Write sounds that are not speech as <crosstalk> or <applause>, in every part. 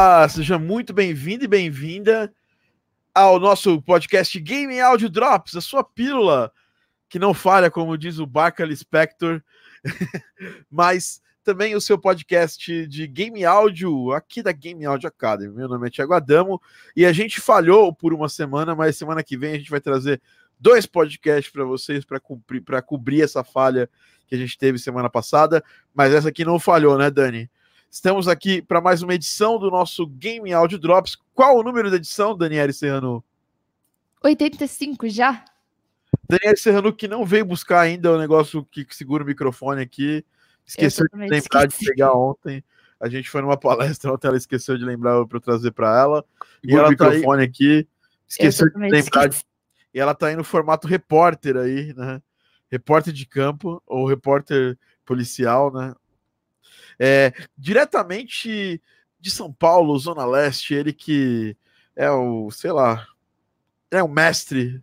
Olá, seja muito bem-vindo e bem-vinda ao nosso podcast Game Audio Drops, a sua pílula que não falha, como diz o Barclay Spector, <laughs> mas também o seu podcast de game áudio aqui da Game Audio Academy. Meu nome é Thiago Adamo e a gente falhou por uma semana, mas semana que vem a gente vai trazer dois podcasts para vocês para cumprir para cobrir essa falha que a gente teve semana passada, mas essa aqui não falhou, né, Dani? Estamos aqui para mais uma edição do nosso Game Audio Drops. Qual o número da edição, Daniela Serrano? 85 já? Daniela Serrano que não veio buscar ainda o negócio que segura o microfone aqui. Esqueceu de lembrar esqueci. de pegar ontem. A gente foi numa palestra ontem, ela esqueceu de lembrar para eu trazer para ela. E ela o tá microfone aí... aqui. Esqueceu de lembrar. De... E ela tá aí no formato repórter aí, né? Repórter de campo ou repórter policial, né? É, diretamente de São Paulo, Zona Leste, ele que é o, sei lá, é o mestre,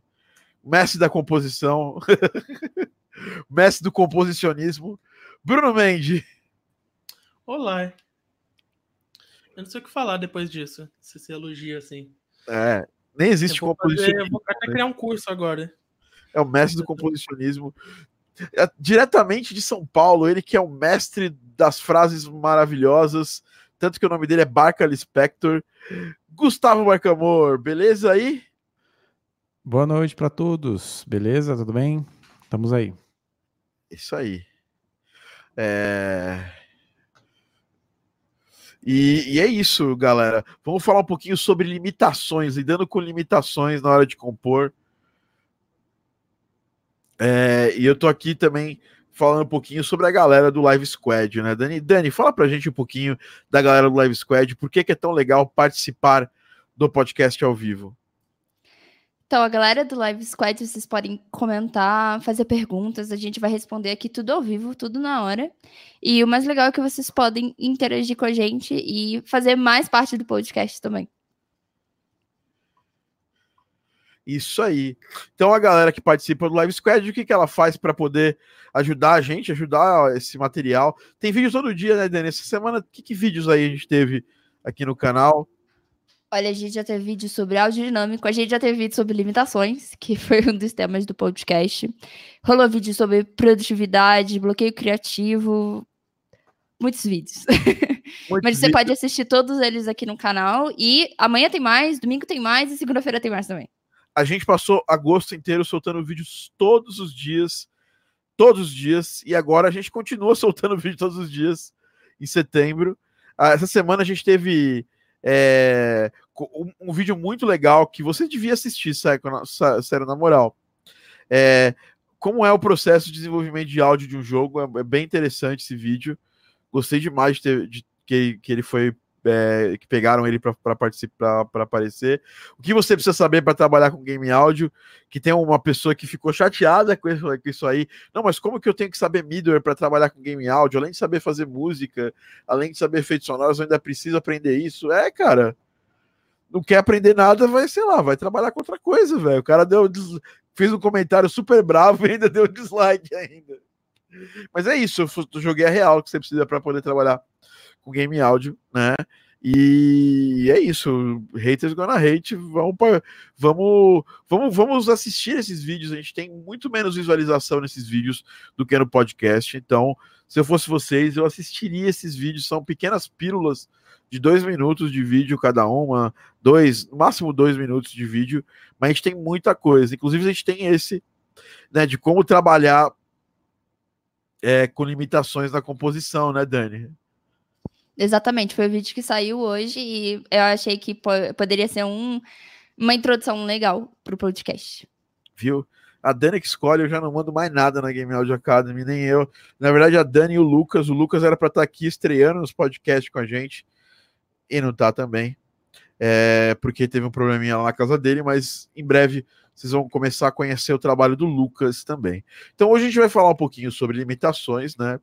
mestre da composição, <laughs> mestre do composicionismo, Bruno Mendes. Olá. Eu não sei o que falar depois disso, se você elogia assim. É, nem existe composicionismo. Fazer, eu vou até criar um curso agora. É o mestre do composicionismo. É, diretamente de São Paulo, ele que é o mestre das frases maravilhosas, tanto que o nome dele é Barca Spector. Gustavo Barcamor, beleza aí? Boa noite para todos, beleza? Tudo bem? Estamos aí. Isso aí. É... E, e, é isso, galera. Vamos falar um pouquinho sobre limitações, lidando com limitações na hora de compor. É, e eu tô aqui também falando um pouquinho sobre a galera do Live Squad, né, Dani? Dani, fala pra gente um pouquinho da galera do Live Squad, por que, que é tão legal participar do podcast ao vivo? Então, a galera do Live Squad, vocês podem comentar, fazer perguntas, a gente vai responder aqui tudo ao vivo, tudo na hora. E o mais legal é que vocês podem interagir com a gente e fazer mais parte do podcast também. Isso aí. Então a galera que participa do Live Squad, o que, que ela faz para poder ajudar a gente, ajudar esse material? Tem vídeo todo dia, né, Dani? Essa semana, que, que vídeos aí a gente teve aqui no canal? Olha, a gente já teve vídeo sobre áudio dinâmico, a gente já teve vídeo sobre limitações, que <laughs> foi um dos temas do podcast. Rolou vídeo sobre produtividade, bloqueio criativo, muitos vídeos. <laughs> Muitos Mas você vídeos. pode assistir todos eles aqui no canal. E amanhã tem mais, domingo tem mais e segunda-feira tem mais também. A gente passou agosto inteiro soltando vídeos todos os dias, todos os dias, e agora a gente continua <laughs> soltando vídeo todos os dias em setembro. Ah, essa semana a gente teve é, um, um, vídeo muito legal que você devia assistir, sério, na moral. É, como é o processo de desenvolvimento de áudio de um jogo? É, é bem interessante esse vídeo. Gostei demais de, ter, de que, que ele foi é, que pegaram ele para participar, para aparecer. O que você precisa saber para trabalhar com game áudio? Que tem uma pessoa que ficou chateada com isso, com isso aí. Não, mas como que eu tenho que saber middleware para trabalhar com game áudio? Além de saber fazer música, além de saber efeitos sonoros, eu ainda preciso aprender isso. É, cara. Não quer aprender nada, vai, sei lá, vai trabalhar com outra coisa, velho. O cara deu, fez um comentário super bravo e ainda deu dislike ainda. Mas é isso, eu joguei a real que você precisa para poder trabalhar com game áudio, né? E é isso, haters gonna hate, vamos, vamos, vamos, vamos assistir esses vídeos, a gente tem muito menos visualização nesses vídeos do que no podcast, então se eu fosse vocês, eu assistiria esses vídeos, são pequenas pílulas de dois minutos de vídeo cada uma, dois, máximo dois minutos de vídeo, mas a gente tem muita coisa, inclusive a gente tem esse, né, de como trabalhar é, com limitações na composição, né, Dani? Exatamente, foi o vídeo que saiu hoje e eu achei que po poderia ser um, uma introdução legal para o podcast. Viu? A Dani que escolhe, eu já não mando mais nada na Game Audio Academy, nem eu. Na verdade, a Dani e o Lucas. O Lucas era para estar tá aqui estreando nos podcasts com a gente e não tá também, é, porque teve um probleminha lá na casa dele, mas em breve vocês vão começar a conhecer o trabalho do Lucas também. Então hoje a gente vai falar um pouquinho sobre limitações, né?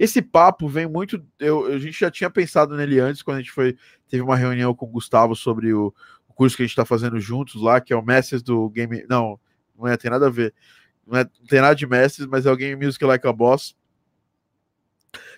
Esse papo vem muito. Eu, a gente já tinha pensado nele antes, quando a gente foi. Teve uma reunião com o Gustavo sobre o, o curso que a gente está fazendo juntos lá, que é o Mestres do Game. Não, não é, tem nada a ver. Não, é, não tem nada de Mestres, mas é o Game Music Like a Boss.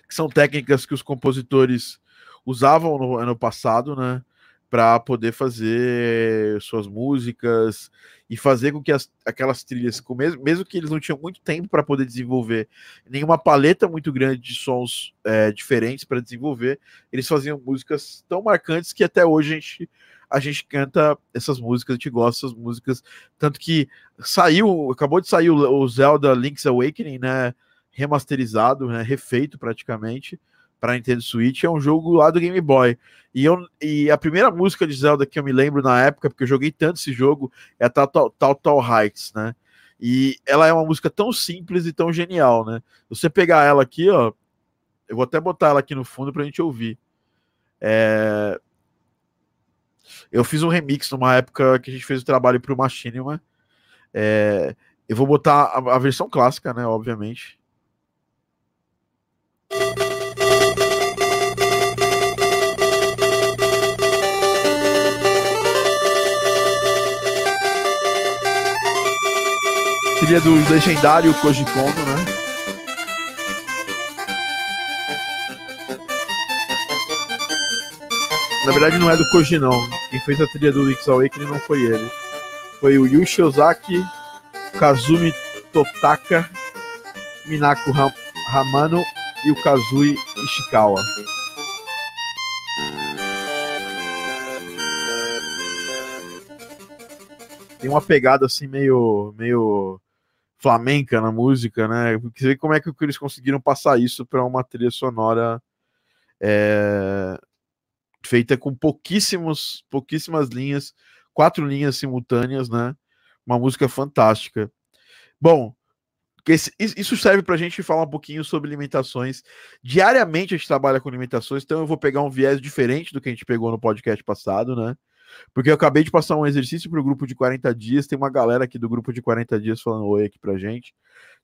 Que são técnicas que os compositores usavam no ano passado, né? Para poder fazer suas músicas e fazer com que as, aquelas trilhas, mesmo, mesmo que eles não tinham muito tempo para poder desenvolver nenhuma paleta muito grande de sons é, diferentes para desenvolver, eles faziam músicas tão marcantes que até hoje a gente a gente canta essas músicas, a gente gosta dessas músicas. Tanto que saiu, acabou de sair o, Zelda Link's Awakening, né? Remasterizado, né? Refeito praticamente para Nintendo Switch. É um jogo lá do Game Boy. E, eu, e a primeira música de Zelda que eu me lembro na época, porque eu joguei tanto esse jogo, é a Total, Total Heights, né? E ela é uma música tão simples e tão genial, né? Você pegar ela aqui, ó, eu vou até botar ela aqui no fundo para a gente ouvir. É, eu fiz um remix numa época que a gente fez o trabalho para o Machinima. É, eu vou botar a, a versão clássica, né? Obviamente. Trilha do legendário Koji Kondo, né? Na verdade, não é do Koji, não. Quem fez a trilha do Link's Awakening não foi ele. Foi o Yushi Ozaki, Kazumi Totaka, Minako Hamano e o Kazui Ishikawa. Tem uma pegada assim meio, meio flamenca na música, né? Vê como é que eles conseguiram passar isso para uma trilha sonora é, feita com pouquíssimos, pouquíssimas linhas, quatro linhas simultâneas, né? Uma música fantástica. Bom, isso serve para a gente falar um pouquinho sobre limitações. Diariamente a gente trabalha com limitações, então eu vou pegar um viés diferente do que a gente pegou no podcast passado, né? Porque eu acabei de passar um exercício para o grupo de 40 dias. Tem uma galera aqui do grupo de 40 dias falando oi aqui pra gente.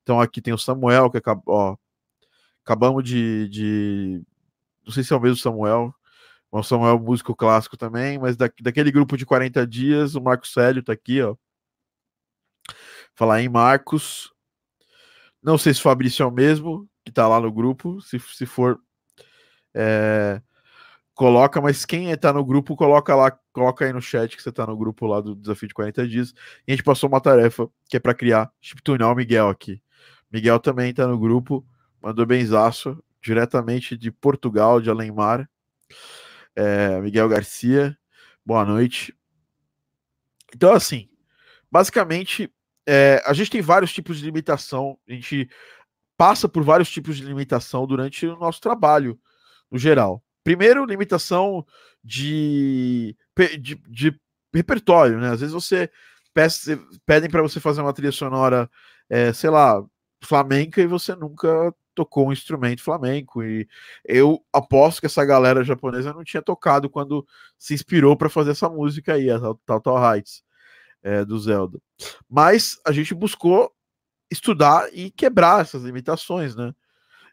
Então aqui tem o Samuel, que acabou, ó, acabamos de, de. Não sei se é o mesmo Samuel, o Samuel é músico clássico também, mas da, daquele grupo de 40 dias, o Marcos Célio tá aqui, ó. Falar em Marcos. Não sei se o Fabrício é o mesmo, que tá lá no grupo. Se, se for, é, coloca, mas quem tá no grupo, coloca lá, coloca aí no chat que você tá no grupo lá do Desafio de 40 Dias. E a gente passou uma tarefa que é para criar chiptune, o Miguel aqui. Miguel também tá no grupo, mandou benzaço, diretamente de Portugal, de Alemar é, Miguel Garcia, boa noite. Então, assim, basicamente, é, a gente tem vários tipos de limitação, a gente passa por vários tipos de limitação durante o nosso trabalho, no geral. Primeiro, limitação de, de, de repertório, né? Às vezes você peça, pedem para você fazer uma trilha sonora, é, sei lá, flamenca e você nunca tocou um instrumento flamenco. E eu aposto que essa galera japonesa não tinha tocado quando se inspirou para fazer essa música aí, a Total Heights é, do Zelda. Mas a gente buscou estudar e quebrar essas limitações, né?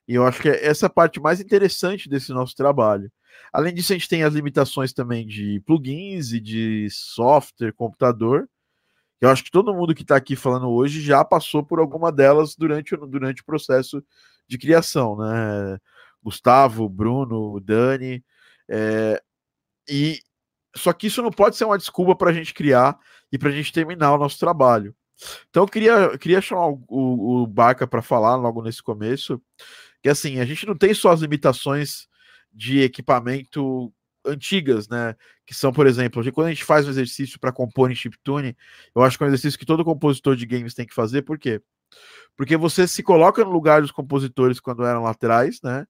E eu acho que é essa parte mais interessante desse nosso trabalho. Além disso, a gente tem as limitações também de plugins e de software, computador. Eu acho que todo mundo que está aqui falando hoje já passou por alguma delas durante, durante o processo de criação, né? Gustavo, Bruno, Dani. É, e só que isso não pode ser uma desculpa para a gente criar e para a gente terminar o nosso trabalho. Então eu queria, queria chamar o, o Barca para falar logo nesse começo, que assim, a gente não tem só as limitações de equipamento antigas, né? Que são, por exemplo, quando a gente faz um exercício para compor em chiptune, eu acho que é um exercício que todo compositor de games tem que fazer, por quê? Porque você se coloca no lugar dos compositores quando eram laterais, né?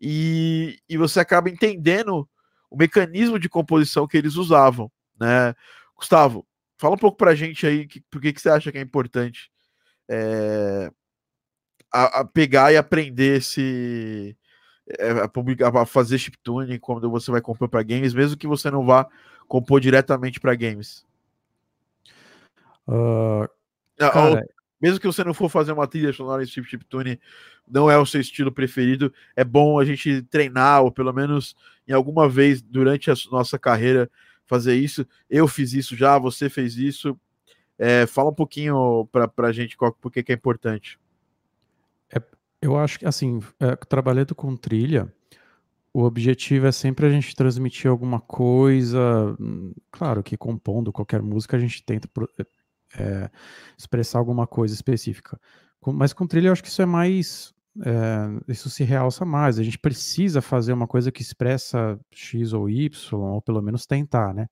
E, e você acaba entendendo o mecanismo de composição que eles usavam, né? Gustavo, fala um pouco pra gente aí que, por que, que você acha que é importante é, a, a pegar e aprender esse. É, a, publicar, a fazer chiptune quando você vai compor para games, mesmo que você não vá compor diretamente para games. Uh, cara, mesmo que você não for fazer uma trilha sonora em chip chiptune, não é o seu estilo preferido, é bom a gente treinar, ou pelo menos em alguma vez durante a nossa carreira fazer isso. Eu fiz isso já, você fez isso. É, fala um pouquinho para a gente qual, por que, que é importante. É, eu acho que, assim, é, trabalhando com trilha, o objetivo é sempre a gente transmitir alguma coisa. Claro que compondo qualquer música a gente tenta pro- é, expressar alguma coisa específica. Mas com trilha eu acho que isso é mais. é, isso se realça mais. A gente precisa fazer uma coisa que expressa X ou Y, ou pelo menos tentar, né?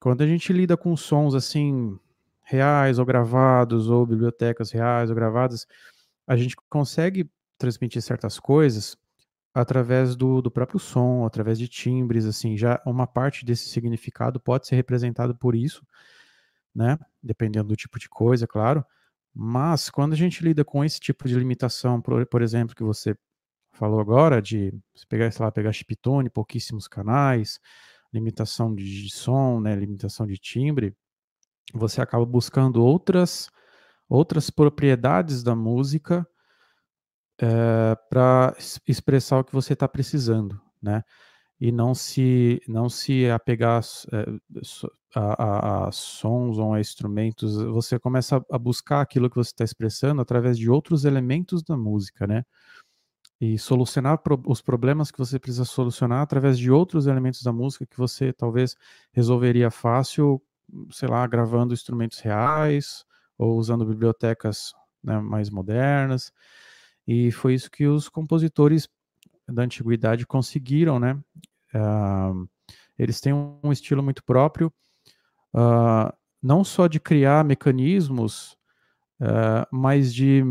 Quando a gente lida com sons assim, reais ou gravados, ou bibliotecas reais ou gravadas, a gente consegue transmitir certas coisas através do, do próprio som, através de timbres, assim, já uma parte desse significado pode ser representado por isso, né? Dependendo do tipo de coisa, claro. Mas quando a gente lida com esse tipo de limitação, por, por exemplo, que você falou agora, de você pegar, sei lá, pegar chiptune, pouquíssimos canais, limitação de, de som, né, limitação de timbre, você acaba buscando outras outras propriedades da música para expressar o que você está precisando, né? E não se não se apegar eh, a, a- a sons ou a instrumentos. Você começa a, a buscar aquilo que você está expressando através de outros elementos da música, né? E solucionar pro- os problemas que você precisa solucionar através de outros elementos da música que você talvez resolveria fácil, sei lá, gravando instrumentos reais ou usando bibliotecas, né, mais modernas. E foi isso que os compositores da antiguidade conseguiram, né? Ah, eles têm um estilo muito próprio, ah, não só de criar mecanismos, ah, mas de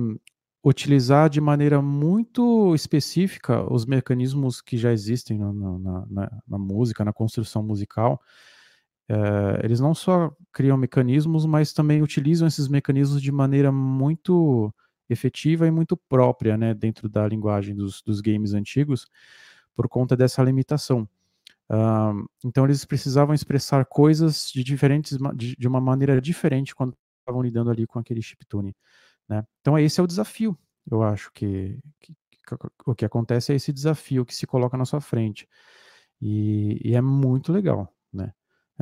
utilizar de maneira muito específica os mecanismos que já existem na- na- na música, na construção musical. Eh, eles não só criam mecanismos, mas também utilizam esses mecanismos de maneira muito efetiva e muito própria, né, dentro da linguagem dos, dos games antigos, por conta dessa limitação. Ah, então eles precisavam expressar coisas de diferentes, de, de uma maneira diferente quando estavam lidando ali com aquele chiptune, né? Então esse é o desafio, eu acho que, que- que o que acontece é esse desafio que se coloca na sua frente e, e é muito legal, né?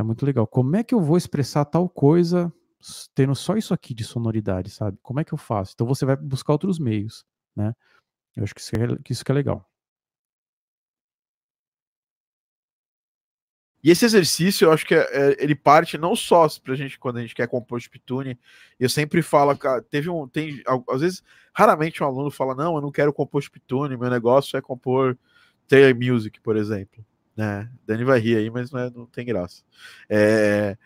É muito legal. Como é que eu vou expressar tal coisa tendo só isso aqui de sonoridade, sabe? Como é que eu faço? Então você vai buscar outros meios, né? Eu acho que isso é, que isso que é legal. E esse exercício, eu acho que é- é- ele parte não só pra gente quando a gente quer compor chiptune. Eu sempre falo, teve um. Tem, às vezes, raramente um aluno fala: Não, eu não quero compor chiptune, meu negócio é compor Taylor Music, por exemplo. Né? Dani vai rir aí, mas não, é- não tem graça. É,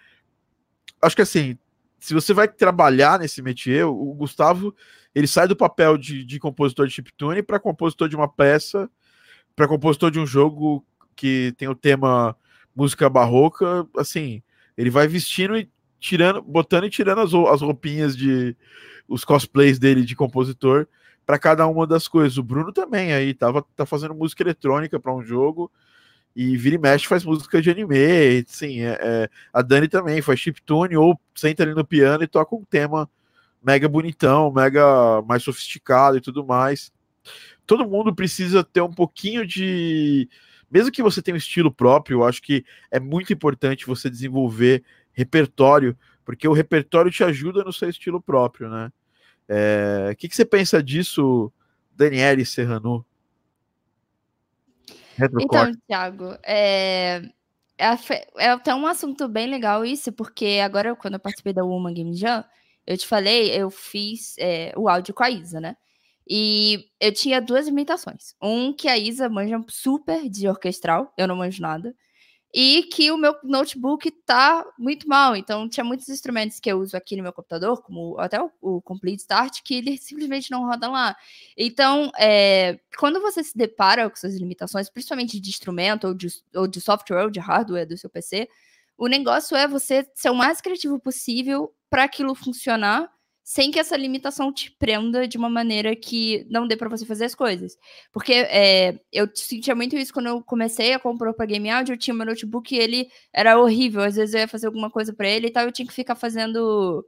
acho que assim, se você vai trabalhar nesse métier, o Gustavo ele sai do papel de, de compositor de chiptune para compositor de uma peça, para compositor de um jogo que tem o tema música barroca, assim, ele vai vestindo e tirando, botando e tirando as, as roupinhas de os cosplays dele de compositor para cada uma das coisas. O Bruno também aí tava tá fazendo música eletrônica para um jogo e vira e mexe faz música de anime, sim, é, é, a Dani também faz chiptune ou senta ali no piano e toca um tema mega bonitão, mega mais sofisticado e tudo mais. Todo mundo precisa ter um pouquinho de mesmo que você tenha um estilo próprio, eu acho que é muito importante você desenvolver repertório, porque o repertório te ajuda no seu estilo próprio, né? É, O que, que você pensa disso, Daniele Serrano? Então, Thiago, é... É, é até um assunto bem legal isso, porque agora, quando eu participei da Woman Game Jam, eu te falei, eu fiz é, o áudio com a Isa, né? E eu tinha duas imitações. Um que a Isa manja super de orquestral, eu não manjo nada. E que o meu notebook tá muito mal. Então, tinha muitos instrumentos que eu uso aqui no meu computador, como até o, o Complete Start, que ele simplesmente não roda lá. Então, é, quando você se depara com suas limitações, principalmente de instrumento, ou de, ou de software, ou de hardware do seu PC, o negócio é você ser o mais criativo possível para aquilo funcionar sem que essa limitação te prenda de uma maneira que não dê para você fazer as coisas. Porque é, eu sentia muito isso quando eu comecei a comprar para Game Audio, eu tinha meu notebook e ele era horrível. Às vezes eu ia fazer alguma coisa para ele e tal, eu tinha que ficar fazendo.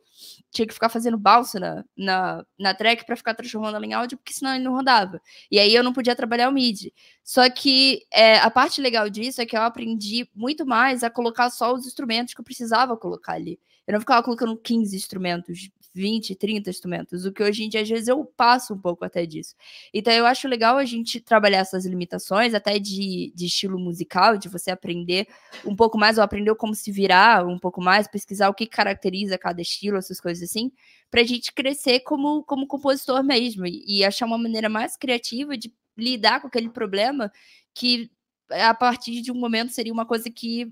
Tinha que ficar fazendo balsa na, na, na track para ficar transformando ela em áudio, porque senão ele não rodava. E aí eu não podia trabalhar o MIDI. Só que é, a parte legal disso é que eu aprendi muito mais a colocar só os instrumentos que eu precisava colocar ali. Eu não ficava colocando 15 instrumentos 20, 30 instrumentos, o que hoje em dia, às vezes, eu passo um pouco até disso. Então, eu acho legal a gente trabalhar essas limitações, até de, de estilo musical, de você aprender um pouco mais, ou aprender como se virar um pouco mais, pesquisar o que caracteriza cada estilo, essas coisas assim, para a gente crescer como, como compositor mesmo, e, e achar uma maneira mais criativa de lidar com aquele problema que a partir de um momento seria uma coisa que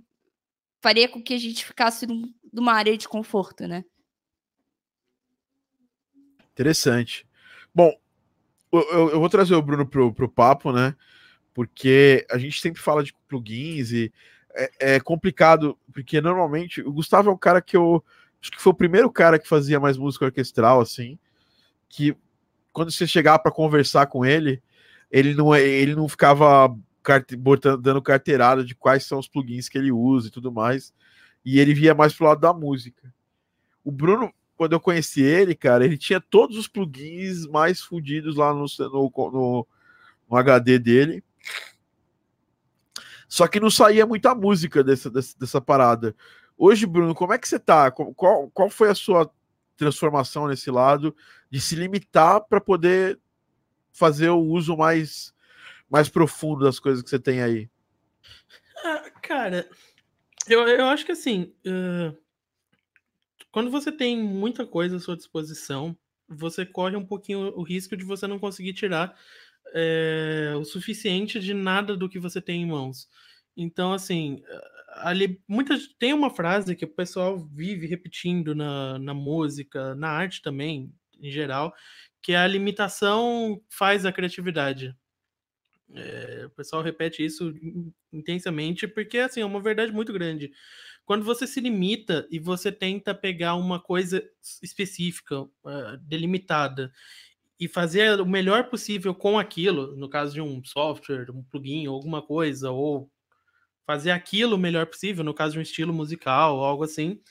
faria com que a gente ficasse num, numa área de conforto, né? Interessante. Bom, eu, eu vou trazer o Bruno pro, pro papo, né? Porque a gente sempre fala de plugins e é, é, complicado, porque normalmente o Gustavo é um cara que eu acho que foi o primeiro cara que fazia mais música orquestral, assim, que quando você chegava para conversar com ele, ele não, ele não ficava carte, botando, dando carteirada de quais são os plugins que ele usa e tudo mais, e ele via mais pro lado da música. O Bruno quando eu conheci ele, cara, ele tinha todos os plugins mais fodidos lá no, no, no, no, HD dele. Só que não saía muita música dessa, dessa, dessa, parada. Hoje, Bruno, como é que você tá? Qual, qual foi a sua transformação nesse lado de se limitar para poder fazer o uso mais, mais profundo das coisas que você tem aí? Ah, cara, eu, eu acho que assim. Uh quando você tem muita coisa à sua disposição, você corre um pouquinho o risco de você não conseguir tirar é, o suficiente de nada do que você tem em mãos. Então, assim, ali muitas tem uma frase que o pessoal vive repetindo na, na música, na arte também, em geral, que é a limitação faz a criatividade. É, o pessoal repete isso intensamente porque assim é uma verdade muito grande. Quando você se limita e você tenta pegar uma coisa específica, uh, delimitada, e fazer o melhor possível com aquilo, no caso de um software, um plugin, alguma coisa, ou fazer aquilo o melhor possível, no caso de um estilo musical, algo assim,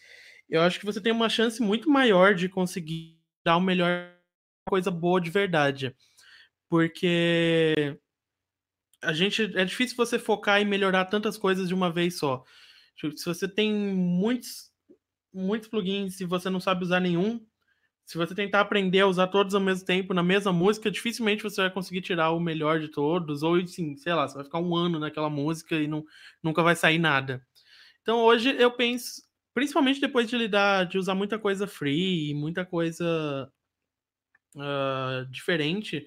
eu acho que você tem uma chance muito maior de conseguir dar o melhor coisa boa de verdade. Porque a gente é difícil você focar e melhorar tantas coisas de uma vez só. Tipo, se você tem muitos, muitos plugins e você não sabe usar nenhum, se você tentar aprender a usar todos ao mesmo tempo na mesma música, dificilmente você vai conseguir tirar o melhor de todos, ou assim, sei lá, você vai ficar um ano naquela música e não, nunca vai sair nada. Então hoje eu penso, principalmente depois de lidar, de usar muita coisa free, muita coisa uh, diferente,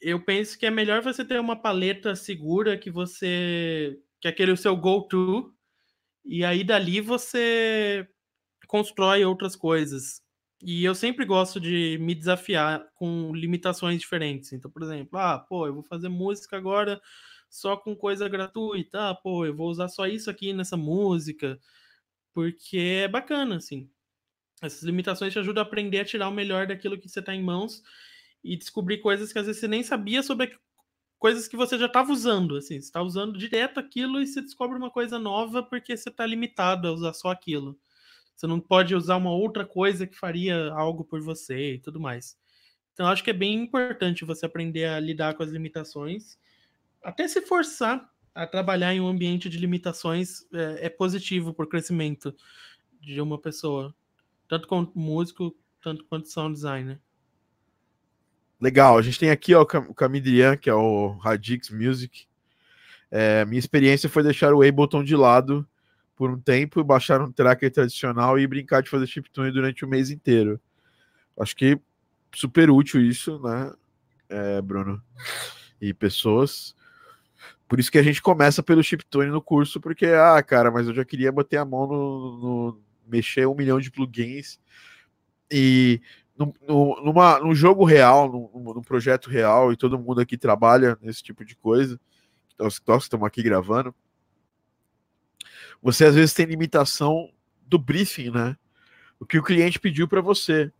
eu penso que é melhor você ter uma paleta segura que você. que é aquele o seu go-to, e aí dali você constrói outras coisas. E eu sempre gosto de me desafiar com limitações diferentes. Então, por exemplo, ah, pô, eu vou fazer música agora só com coisa gratuita. Ah, pô, eu vou usar só isso aqui nessa música. Porque é bacana, assim. Essas limitações te ajudam a aprender a tirar o melhor daquilo que você está em mãos e descobrir coisas que às vezes você nem sabia sobre coisas que você já estava usando, assim, você está usando direto aquilo e você descobre uma coisa nova porque você está limitado a usar só aquilo. Você não pode usar uma outra coisa que faria algo por você e tudo mais. Então, acho que é bem importante você aprender a lidar com as limitações, até se forçar a trabalhar em um ambiente de limitações é, é positivo para o crescimento de uma pessoa, tanto como músico, tanto quanto sound designer. Legal, a gente tem aqui ó, o Camidrian, que é o Radix Music. É, minha experiência foi deixar o Ableton de lado por um tempo, baixar um tracker tradicional e brincar de fazer chiptune durante o mês inteiro. Acho que super útil isso, né, é, Bruno? E pessoas. Por isso que a gente começa pelo chiptune no curso, porque, ah, cara, mas eu já queria bater a mão no, no mexer um milhão de plugins. E no, numa, num jogo real, num, num, projeto real, e todo mundo aqui trabalha nesse tipo de coisa, nós, nós estamos aqui gravando, você às vezes tem limitação do briefing, né? O que o cliente pediu para você.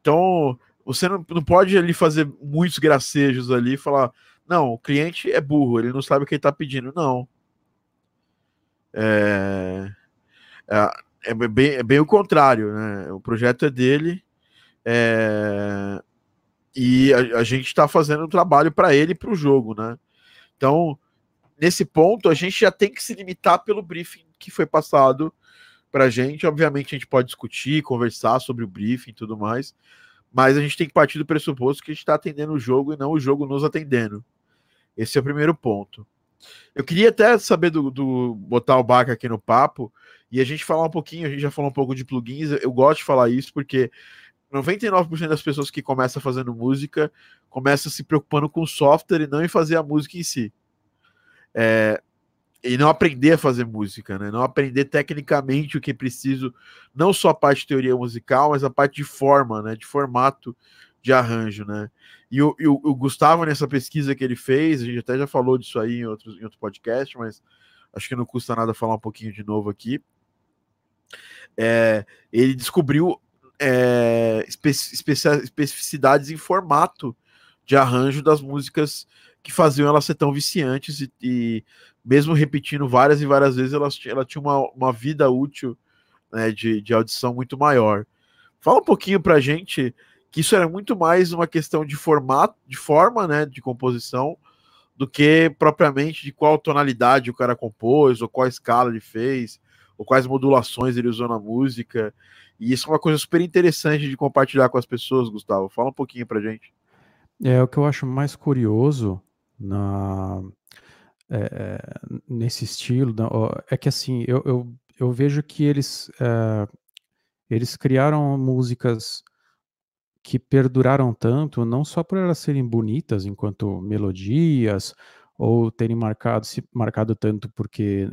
Então, você não, não pode ali fazer muitos gracejos ali e falar, não, o cliente é burro, ele não sabe o que ele está pedindo. Não. É, é, é, bem, é bem o contrário, né? O projeto é dele, é... E a, a gente está fazendo um trabalho para ele e para o jogo, né? Então, nesse ponto, a gente já tem que se limitar pelo briefing que foi passado para a gente. Obviamente, a gente pode discutir, conversar sobre o briefing e tudo mais, mas a gente tem que partir do pressuposto que a gente está atendendo o jogo e não o jogo nos atendendo. Esse é o primeiro ponto. Eu queria até saber do, do botar o Baca aqui no papo e a gente falar um pouquinho. A gente já falou um pouco de plugins. Eu gosto de falar isso porque 99% das pessoas que começam fazendo música começam se preocupando com o software e não em fazer a música em si. É, e não aprender a fazer música, né? Não aprender tecnicamente o que é preciso, não só a parte de teoria musical, mas a parte de forma, né? De formato de arranjo, né? E o, o, o Gustavo, nessa pesquisa que ele fez, a gente até já falou disso aí em, outros, em outro podcast, mas acho que não custa nada falar um pouquinho de novo aqui. É, ele descobriu é, especificidades em formato de arranjo das músicas que faziam elas ser tão viciantes e, e mesmo repetindo várias e várias vezes, ela, ela tinha uma, uma vida útil né, de, de audição muito maior. Fala um pouquinho pra gente que isso era muito mais uma questão de formato, de forma, né, de composição, do que propriamente de qual tonalidade o cara compôs, ou qual escala ele fez, ou quais modulações ele usou na música. E isso é uma coisa super interessante de compartilhar com as pessoas, Gustavo. Fala um pouquinho pra gente. É, o que eu acho mais curioso na, é, nesse estilo é que assim, eu, eu, eu vejo que eles, é, eles criaram músicas que perduraram tanto, não só por elas serem bonitas enquanto melodias, ou terem marcado, se marcado tanto porque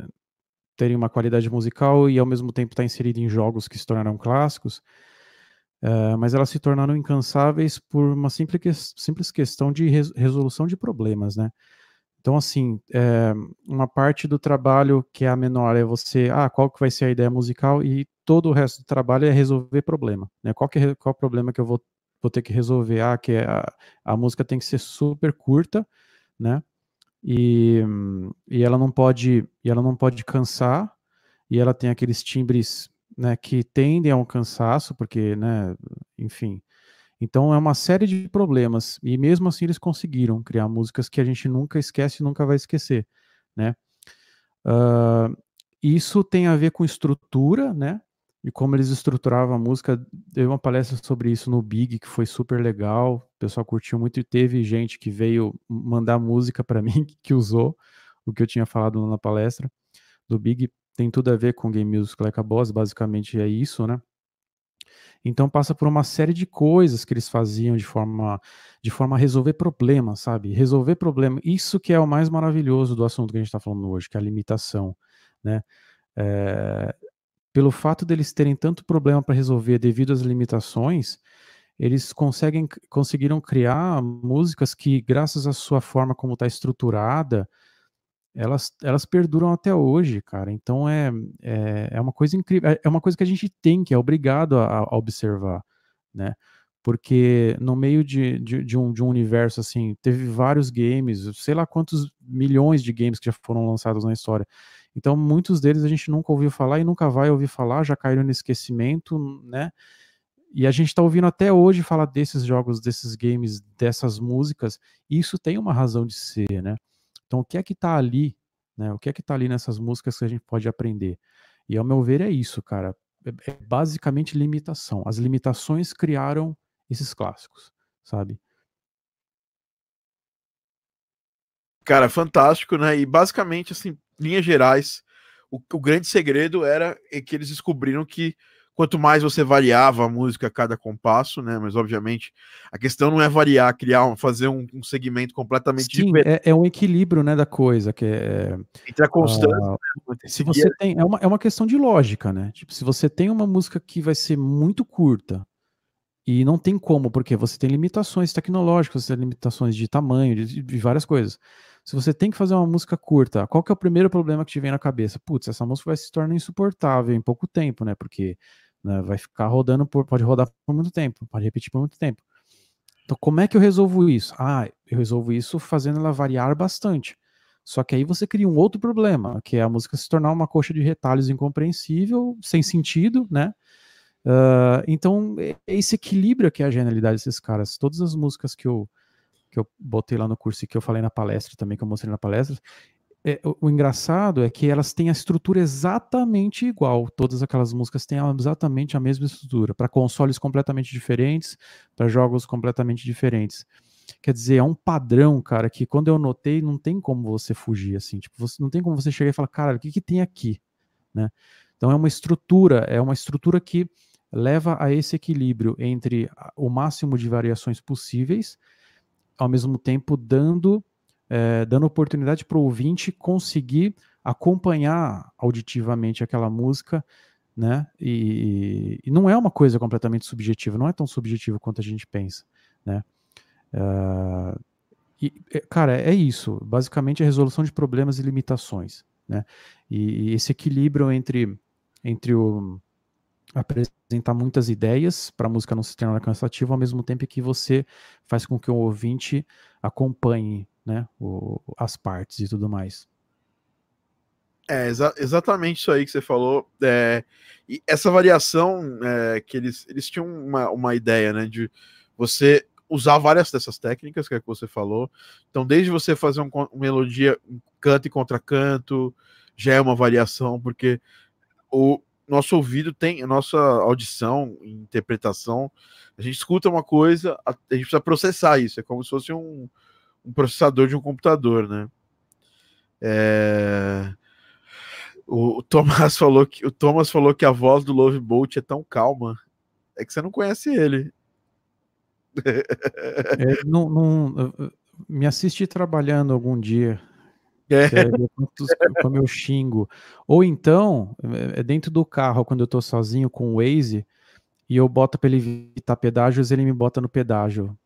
terem uma qualidade musical e ao mesmo tempo estar tá inserido em jogos que se tornaram clássicos, uh, mas elas se tornaram incansáveis por uma simples, que, simples questão de res, resolução de problemas, né? Então, assim, é, uma parte do trabalho que é a menor é você, ah, qual que vai ser a ideia musical e todo o resto do trabalho é resolver problema, né? Qual que é, qual o problema que eu vou, vou ter que resolver? Ah, que é a, a música tem que ser super curta, né? E, e ela não pode e ela não pode cansar e ela tem aqueles timbres né, que tendem a um cansaço porque né, enfim. Então é uma série de problemas e mesmo assim eles conseguiram criar músicas que a gente nunca esquece e nunca vai esquecer né. Uh, isso tem a ver com estrutura né e como eles estruturavam a música. Deu uma palestra sobre isso no Big, que foi super legal. O pessoal curtiu muito e teve gente que veio mandar música para <laughs> mim que usou o que eu tinha falado na palestra do Big. Tem tudo a ver com Game Music Like a Boss, basicamente é isso, né? Então passa por uma série de coisas que eles faziam de forma de forma a resolver problemas, sabe? Resolver problema. Isso que é o mais maravilhoso do assunto que a gente está falando hoje, que é a limitação, né? É, pelo fato deles terem tanto problema para resolver devido às limitações, eles conseguem, conseguiram criar músicas que, graças à sua forma como está estruturada, elas, elas perduram até hoje, cara. Então é, é, é, uma coisa incrível, é, é uma coisa que a gente tem, que é obrigado a, a observar, né? Porque no meio de, de, de, um, de um universo assim, teve vários games, sei lá quantos milhões de games que já foram lançados na história. Então, muitos deles a gente nunca ouviu falar e nunca vai ouvir falar, já caíram no esquecimento, né? E a gente está ouvindo até hoje falar desses jogos, desses games, dessas músicas, e isso tem uma razão de ser, né? Então, o que é que está ali, né? O que é que está ali nessas músicas que a gente pode aprender? E ao meu ver é isso, cara. É, é basicamente limitação. As limitações criaram esses clássicos, sabe? Cara, fantástico, né? E basicamente, assim, linhas gerais, o, o grande segredo era que eles descobriram que quanto mais você variava a música a cada compasso, né? Mas obviamente a questão não é variar, criar, um, fazer um, um, segmento completamente Sim, diferente. É, é, um equilíbrio, né, da coisa que é entre a constância. Uh, né, se você tem é uma, é uma questão de lógica, né? Tipo, se você tem uma música que vai ser muito curta e não tem como, porque você tem limitações tecnológicas, você tem limitações de tamanho, de, de várias coisas. Se você tem que fazer uma música curta, qual que é o primeiro problema que te vem na cabeça? Putz, essa música vai se tornar insuportável em pouco tempo, né? Porque né, vai ficar rodando por, pode rodar por muito tempo, pode repetir por muito tempo. Então, como é que eu resolvo isso? Ah, eu resolvo isso fazendo ela variar bastante. Só que aí você cria um outro problema, que é a música se tornar uma coxa de retalhos incompreensível, sem sentido, né? Uh, então, é esse equilíbrio que é a genialidade desses caras. Todas as músicas que eu, que eu botei lá no curso e que eu falei na palestra também, que eu mostrei na palestra, é, o, o, engraçado é que elas têm a estrutura exatamente igual. Todas aquelas músicas têm exatamente a mesma estrutura, para consoles completamente diferentes, para jogos completamente diferentes. Quer dizer, é um padrão, cara, que quando eu notei, não tem como você fugir, assim. Tipo, você, não tem como você chegar e falar, cara, o que, que tem aqui? Né? Então é uma estrutura, é uma estrutura que leva a esse equilíbrio entre o máximo de variações possíveis, ao mesmo tempo dando é, dando oportunidade para o ouvinte conseguir acompanhar auditivamente aquela música, né? E, e, não é uma coisa completamente subjetiva, não é tão subjetivo quanto a gente pensa, né? Uh, e, cara, é isso. Basicamente, a resolução de problemas e limitações, né? E, e esse equilíbrio entre entre o apresentar muitas ideias para a música não se tornar cansativa, ao mesmo tempo que você faz com que o ouvinte acompanhe né, o, as partes e tudo mais. É, exa exatamente isso aí que você falou. É, e essa variação é, que eles, eles tinham uma, uma ideia, né, de você usar várias dessas técnicas que, é que você falou. Então, desde você fazer um, uma melodia um canto e contracanto, já é uma variação, porque o nosso ouvido tem, nossa audição, interpretação, a gente escuta uma coisa, a, a gente precisa processar isso, é como se fosse um, um processador de um computador, né? É... O, o, Thomas <laughs> falou que o Thomas falou que a voz do Love Bolt é tão calma. É que você não conhece ele. É, não, não, me assiste trabalhando algum dia. É. Como eu xingo. Ou então, é, é dentro do carro, quando eu tô sozinho com o Waze, e eu boto para ele evitar pedágios, ele me bota no pedágio.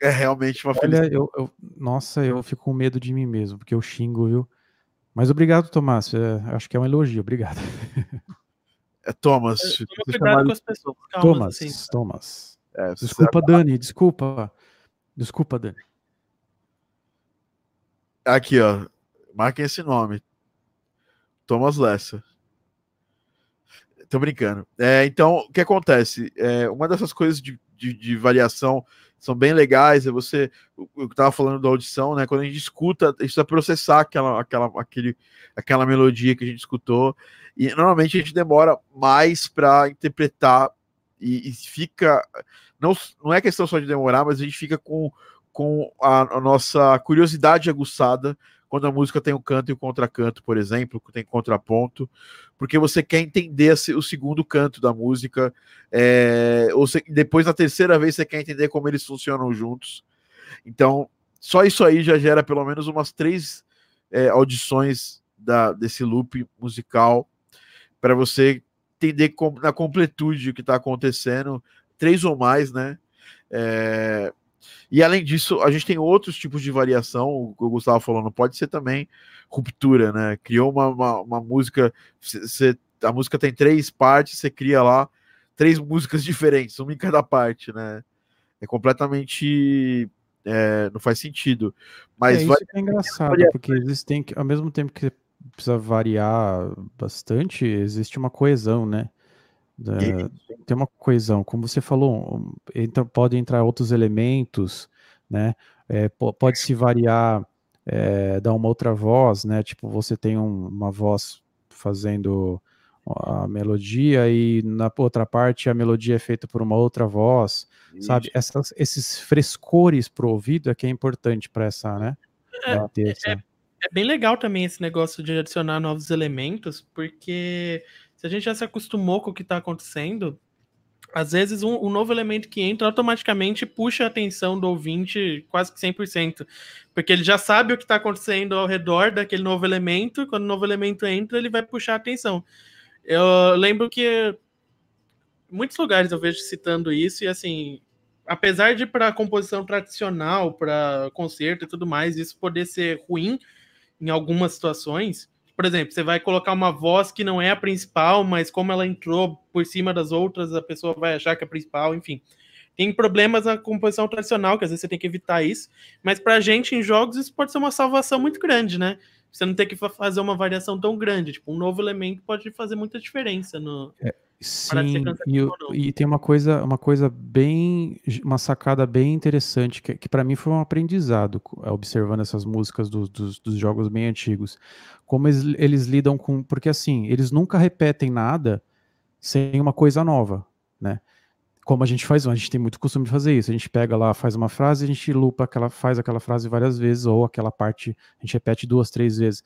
É realmente uma Olha, eu, eu, nossa, eu fico com medo de mim mesmo, porque eu xingo, viu? Mas obrigado, Tomás. É, acho que é um elogio, obrigado. É Thomas. É, cuidado com as pessoas. Thomas, assim. Thomas. É, desculpa, Dani, desculpa. Desculpa, Dani. Aqui, ó. Marquem esse nome. Thomas Lessa. Tô brincando. É, então, o que acontece? É, uma dessas coisas de, de, de variação são bem legais. É você, eu estava falando da audição, né? Quando a gente escuta, a gente precisa processar aquela, aquela, aquele, aquela melodia que a gente escutou. E normalmente a gente demora mais para interpretar e, e, fica. Não, não é questão só de demorar, mas a gente fica com, com a, a nossa curiosidade aguçada quando a música tem um canto e um contracanto, por exemplo, tem contraponto, porque você quer entender o segundo canto da música, é, ou você, depois na terceira vez você quer entender como eles funcionam juntos. Então, só isso aí já gera pelo menos umas três é, audições da, desse loop musical para você entender com, na completude o que está acontecendo, três ou mais, né? É, e além disso, a gente tem outros tipos de variação, o que o Gustavo falou, não pode ser também ruptura, né? Criou uma, uma, uma música, você, a música tem três partes, você cria lá três músicas <laughs> diferentes, uma em cada parte, né? É completamente. É, não faz sentido. Mas é, vai... é engraçado, porque existem, ao mesmo tempo que precisa variar bastante, existe uma coesão, né? É, tem uma coesão, como você falou, entra, pode entrar outros elementos, né? É, pode se variar, é, dar uma outra voz, né? Tipo, você tem um, uma voz fazendo a melodia e na outra parte a melodia é feita por uma outra voz, Isso. sabe? Essas, esses frescores pro ouvido é que é importante para essa, né? É, é, é, bem legal também esse negócio de adicionar novos elementos, porque se a gente já se acostumou com o que está acontecendo, às vezes um, um, novo elemento que entra automaticamente puxa a atenção do ouvinte quase que 100%, porque ele já sabe o que está acontecendo ao redor daquele novo elemento, quando o novo elemento entra, ele vai puxar a atenção. Eu lembro que muitos lugares eu vejo citando isso, e assim, apesar de para composição tradicional, para concerto e tudo mais, isso poder ser ruim em algumas situações, por exemplo, você vai colocar uma voz que não é a principal, mas como ela entrou por cima das outras, a pessoa vai achar que é a principal, enfim. Tem problemas na composição tradicional, que às vezes você tem que evitar isso, mas pra gente em jogos isso pode ser uma salvação muito grande, né? Você não ter que fazer uma variação tão grande. Tipo, um novo elemento pode fazer muita diferença no. É, Sim, e, e, tem uma coisa, uma coisa bem, uma sacada bem interessante, que, que para mim foi um aprendizado, observando essas músicas do, dos, dos, jogos bem antigos. Como eles, eles lidam com. Porque assim, eles nunca repetem nada sem uma coisa nova, né? Como a gente faz, a gente tem muito costume de fazer isso. A gente pega lá, faz uma frase, a gente lupa aquela, faz aquela frase várias vezes, ou aquela parte a gente repete duas, três vezes.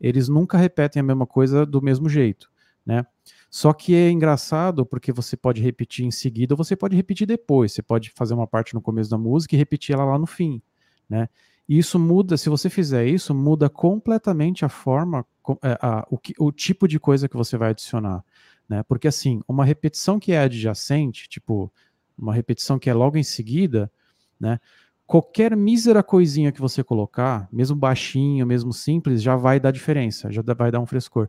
Eles nunca repetem a mesma coisa do mesmo jeito, né? Só que é engraçado porque você pode repetir em seguida ou você pode repetir depois. Você pode fazer uma parte no começo da música e repetir ela lá no fim, né? E isso muda, se você fizer isso, muda completamente a forma, é, a, a, o, que, o tipo de coisa que você vai adicionar, né? Porque assim, uma repetição que é adjacente, tipo, uma repetição que é logo em seguida, né? Qualquer mísera coisinha que você colocar, mesmo baixinho, mesmo simples, já vai dar diferença, já vai dar um frescor.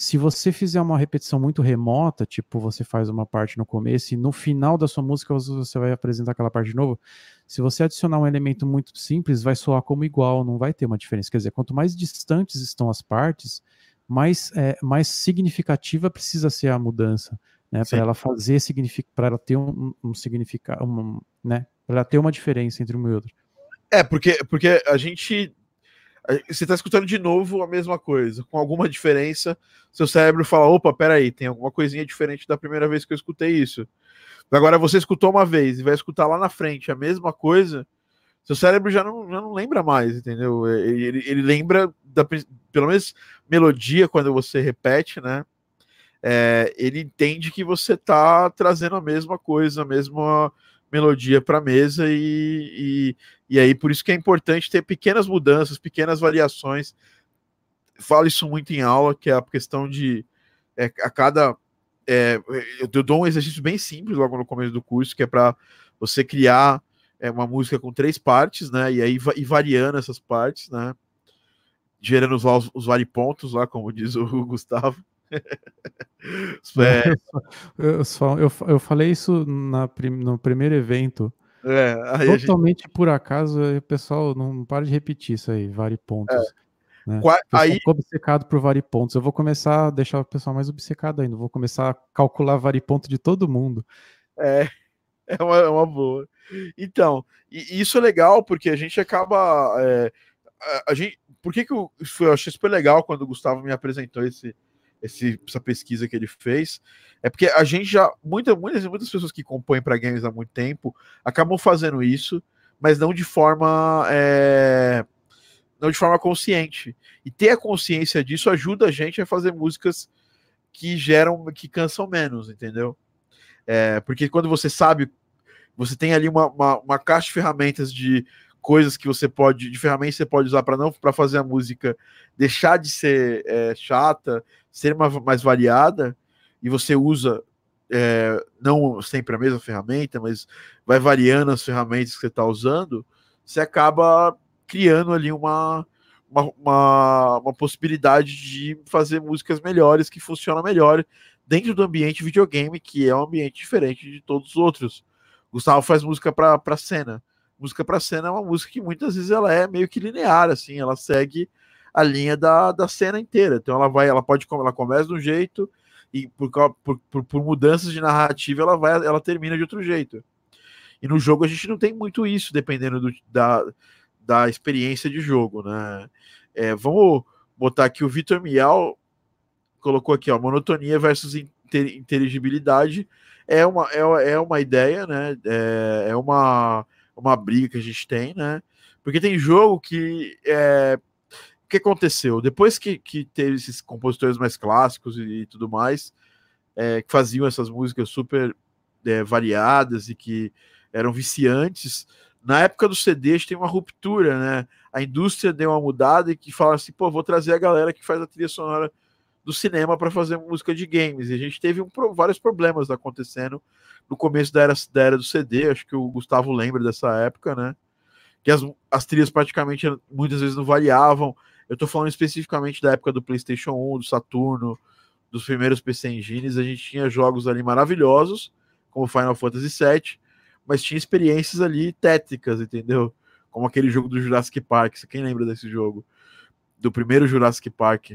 Se você fizer uma repetição muito remota, tipo você faz uma parte no começo e no final da sua música você vai apresentar aquela parte de novo, se você adicionar um elemento muito simples, vai soar como igual, não vai ter uma diferença. Quer dizer, quanto mais distantes estão as partes, mais, é, mais significativa precisa ser a mudança, né? Para ela fazer significar, para ela ter um, um significado, um, né? Para ela ter uma diferença entre um e outro. É, porque, porque a gente você está escutando de novo a mesma coisa, com alguma diferença. Seu cérebro fala: opa, peraí, tem alguma coisinha diferente da primeira vez que eu escutei isso. Agora você escutou uma vez e vai escutar lá na frente a mesma coisa, seu cérebro já não, já não lembra mais, entendeu? Ele, ele lembra da pelo menos melodia quando você repete, né? É, ele entende que você está trazendo a mesma coisa, a mesma melodia para a mesa e, e, e, aí por isso que é importante ter pequenas mudanças, pequenas variações. Falo isso muito em aula, que é a questão de é, a cada é, eu dou um exercício bem simples logo no começo do curso, que é para você criar é, uma música com três partes, né? E aí e variando essas partes, né? Gerando os, os pontos lá, como diz o <laughs> Gustavo. <laughs> é. <laughs> eu, só, eu, eu falei isso na, no primeiro evento. É, totalmente gente... por acaso, o pessoal não para de repetir isso aí, vale pontos. É. Né? Qua... Aí... Ficou obcecado por varipontos. Eu vou começar a deixar o pessoal mais obcecado ainda. Vou começar a calcular variponto de todo mundo. É, <laughs> é uma, é uma boa. Então, e, isso é legal porque a gente acaba. É, a, a, gente, por que, que eu, eu achei super legal quando o Gustavo me apresentou esse, esse, essa pesquisa que ele fez, é porque a gente já, muita, muitas, muitas pessoas que compõem para games há muito tempo acabam fazendo isso, mas não de forma é, não de forma consciente. E ter a consciência disso ajuda a gente a fazer músicas que geram, que cansam menos, entendeu? É, porque quando você sabe, você tem ali uma, uma, uma caixa de ferramentas de coisas que você pode, de ferramentas que você pode usar para não para fazer a música deixar de ser é, chata, ser uma, mais variada, e você usa é, não sempre a mesma ferramenta, mas vai variando as ferramentas que você está usando, você acaba criando ali uma, uma, uma, uma, possibilidade de fazer músicas melhores, que funcionam melhor dentro do ambiente videogame, que é um ambiente diferente de todos os outros. Gustavo faz música para cena música para cena é uma música que muitas vezes ela é meio que linear, assim, ela segue a linha da, da cena inteira. Então ela vai, ela pode, ela começa de um jeito e por, por, por, mudanças de narrativa ela vai, ela termina de outro jeito. E no jogo a gente não tem muito isso, dependendo do, da, da experiência de jogo, né? É, vamos botar aqui o Vitor Mial colocou aqui, ó, monotonia versus inteligibilidade é uma, é, é uma ideia, né? É, é uma uma briga que a gente tem, né? Porque tem jogo que. É... O que aconteceu? Depois que, que teve esses compositores mais clássicos e, e tudo mais, é, que faziam essas músicas super é, variadas e que eram viciantes, na época do CD a gente tem uma ruptura, né? A indústria deu uma mudada e que fala assim, pô, vou trazer a galera que faz a trilha sonora do cinema para fazer música de games. E a gente teve um, vários problemas acontecendo no começo da era, da era do CD, acho que o Gustavo lembra dessa época, né? Que as, as trilhas praticamente muitas vezes não variavam. Eu tô falando especificamente da época do PlayStation 1, do Saturno, dos primeiros PC Engines. A gente tinha jogos ali maravilhosos, como Final Fantasy VII, mas tinha experiências ali tétricas, entendeu? Como aquele jogo do Jurassic Park. Quem lembra desse jogo? Do primeiro Jurassic Park.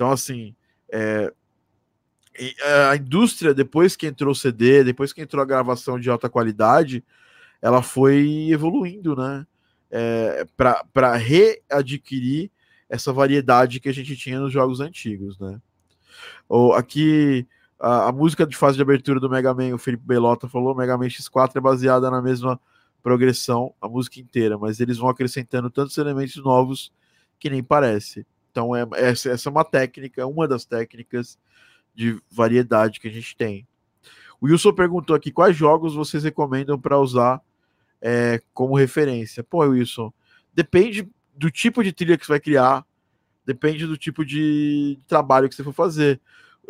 Então, assim, é, a indústria, depois que entrou o CD, depois que entrou a gravação de alta qualidade, ela foi evoluindo, né? É, para readquirir essa variedade que a gente tinha nos jogos antigos, né? Ou, aqui, a, a, música de fase de abertura do Mega Man, o Felipe Belota falou, Mega Man X4 é baseada na mesma progressão, a música inteira, mas eles vão acrescentando tantos elementos novos que nem parece. Então, é, essa, essa é uma técnica, uma das técnicas de variedade que a gente tem. O Wilson perguntou aqui quais jogos vocês recomendam para usar é, como referência. Pô, Wilson, depende do tipo de trilha que você vai criar, depende do tipo de trabalho que você for fazer.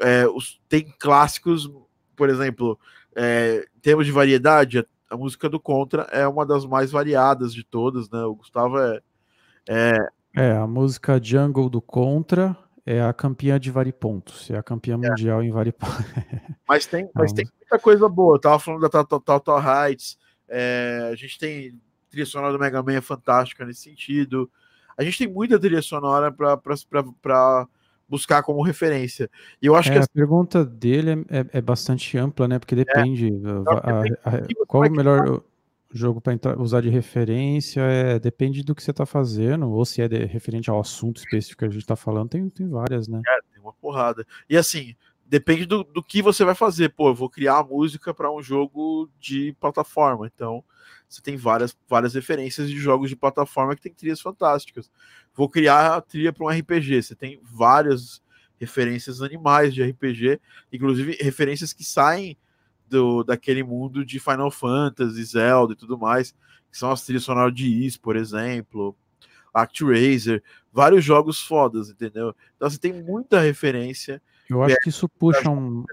É, os, tem clássicos, por exemplo, é, em termos de variedade, a música do Contra é uma das mais variadas de todas, né? O Gustavo é. É, é a música Jungle do Contra é a campeã de varipontos, é a campeã é. mundial em varipontos. <laughs> Mas tem, mas tem muita coisa boa. Eu tava falando da Total Heights, é, a gente tem trilha sonora do Mega Man é fantástica nesse sentido. A gente tem muita trilha sonora para buscar como referência. E eu acho é, que a, a pergunta dele é, é, é, bastante ampla, né? Porque depende. A, a, qual o melhor jogo para usar de referência? É, depende do que você está fazendo, ou se é de, referente ao assunto específico que a gente está falando, tem, tem várias, né? É, tem uma porrada. E assim, depende do, do que você vai fazer. Pô, eu vou criar a música para um jogo de plataforma. Então, você tem várias, várias referências de jogos de plataforma que tem trilhas fantásticas. Vou criar a trilha para um RPG. Você tem várias referências animais de RPG, inclusive referências que saem do, daquele mundo de Final Fantasy, Zelda e tudo mais, que são as trilhas sonoras de Is, por exemplo, ActRaiser, vários jogos fodas, entendeu? Então você tem muita referência. Eu acho que isso puxa um.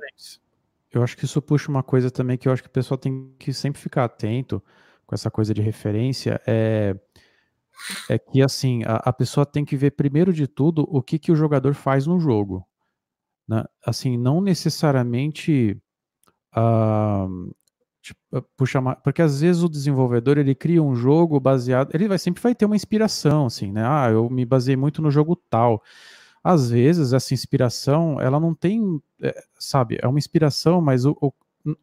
Eu acho que isso puxa uma coisa também que eu acho que o pessoal tem que sempre ficar atento com essa coisa de referência. É, é que assim, a, a pessoa tem que ver primeiro de tudo o que, que o jogador faz no jogo. Né? Assim, não necessariamente Puxa, porque às vezes o desenvolvedor ele cria um jogo baseado, ele vai sempre vai ter uma inspiração, assim, né? Ah, eu me baseei muito no jogo tal. Às vezes essa inspiração, ela não tem, é, sabe, é uma inspiração, mas o, o,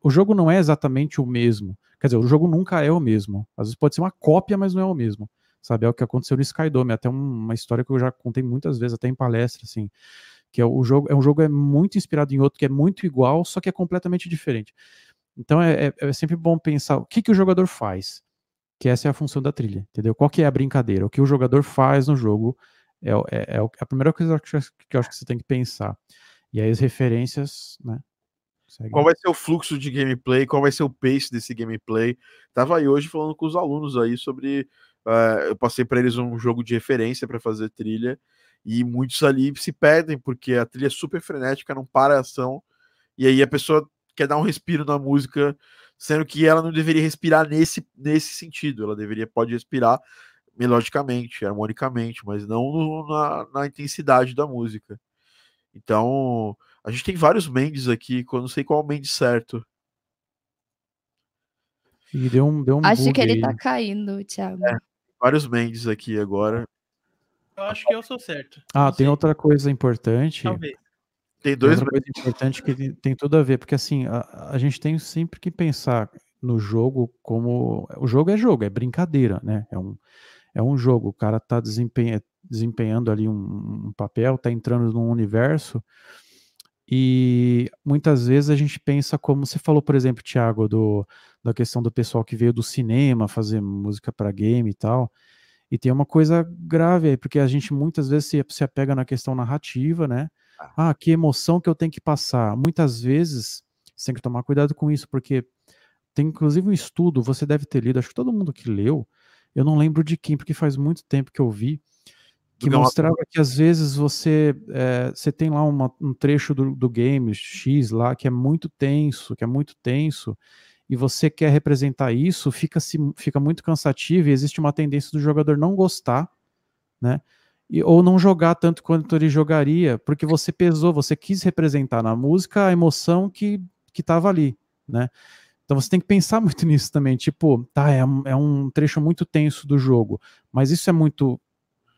o jogo não é exatamente o mesmo. Quer dizer, o jogo nunca é o mesmo. Às vezes pode ser uma cópia, mas não é o mesmo. Sabe, é o que aconteceu no Skydome, até uma história que eu já contei muitas vezes, até em palestra, assim que é o jogo é um jogo é muito inspirado em outro que é muito igual, só que é completamente diferente. Então é, é, é sempre bom pensar o que, que o jogador faz, que essa é a função da trilha, entendeu? Qual que é a brincadeira? O que o jogador faz no jogo é, é, é a primeira coisa que eu acho que você tem que pensar. E aí as referências, né? Segue. Qual vai ser o fluxo de gameplay? Qual vai ser o pace desse gameplay? Tava aí hoje falando com os alunos aí sobre. Uh, eu passei para eles um jogo de referência para fazer trilha e muitos ali se perdem, porque a trilha é super frenética, não para a ação. E aí a pessoa quer dar um respiro na música, sendo que ela não deveria respirar nesse, nesse sentido. Ela deveria, pode respirar melodicamente, harmonicamente, mas não no, na, na, intensidade da música. Então, a gente tem vários Mendes aqui, eu não sei qual é o Mendes certo. E deu um, deu um Acho que ele aí. tá caindo, Thiago. É, vários Mendes aqui agora. Eu acho que eu sou certo. Ah, tem outra coisa importante. Talvez. Tem dois. Outra coisa importante que tem, tem tudo a ver, porque assim, a, a gente tem sempre que pensar no jogo como. O jogo é jogo, é brincadeira, né? É um, é um jogo. O cara tá desempenha, desempenhando ali um, um papel, tá entrando num universo. E muitas vezes a gente pensa como você falou, por exemplo, Thiago, do, da questão do pessoal que veio do cinema fazer música para game e tal. E tem uma coisa grave aí, porque a gente muitas vezes se, se apega na questão narrativa, né? Ah. ah, que emoção que eu tenho que passar. Muitas vezes você tem que tomar cuidado com isso, porque tem inclusive um estudo, você deve ter lido, acho que todo mundo que leu, eu não lembro de quem, porque faz muito tempo que eu vi, que mostrava que às vezes você, é, você tem lá uma, um trecho do, do game X lá que é muito tenso, que é muito tenso, e você quer representar isso, fica, se, fica muito cansativo e existe uma tendência do jogador não gostar, né? E, ou não jogar tanto quanto ele jogaria, porque você pesou, você quis representar na música a emoção que estava ali, né? Então você tem que pensar <laughs> muito nisso também, tipo, tá, é é um trecho muito tenso do jogo, mas isso é muito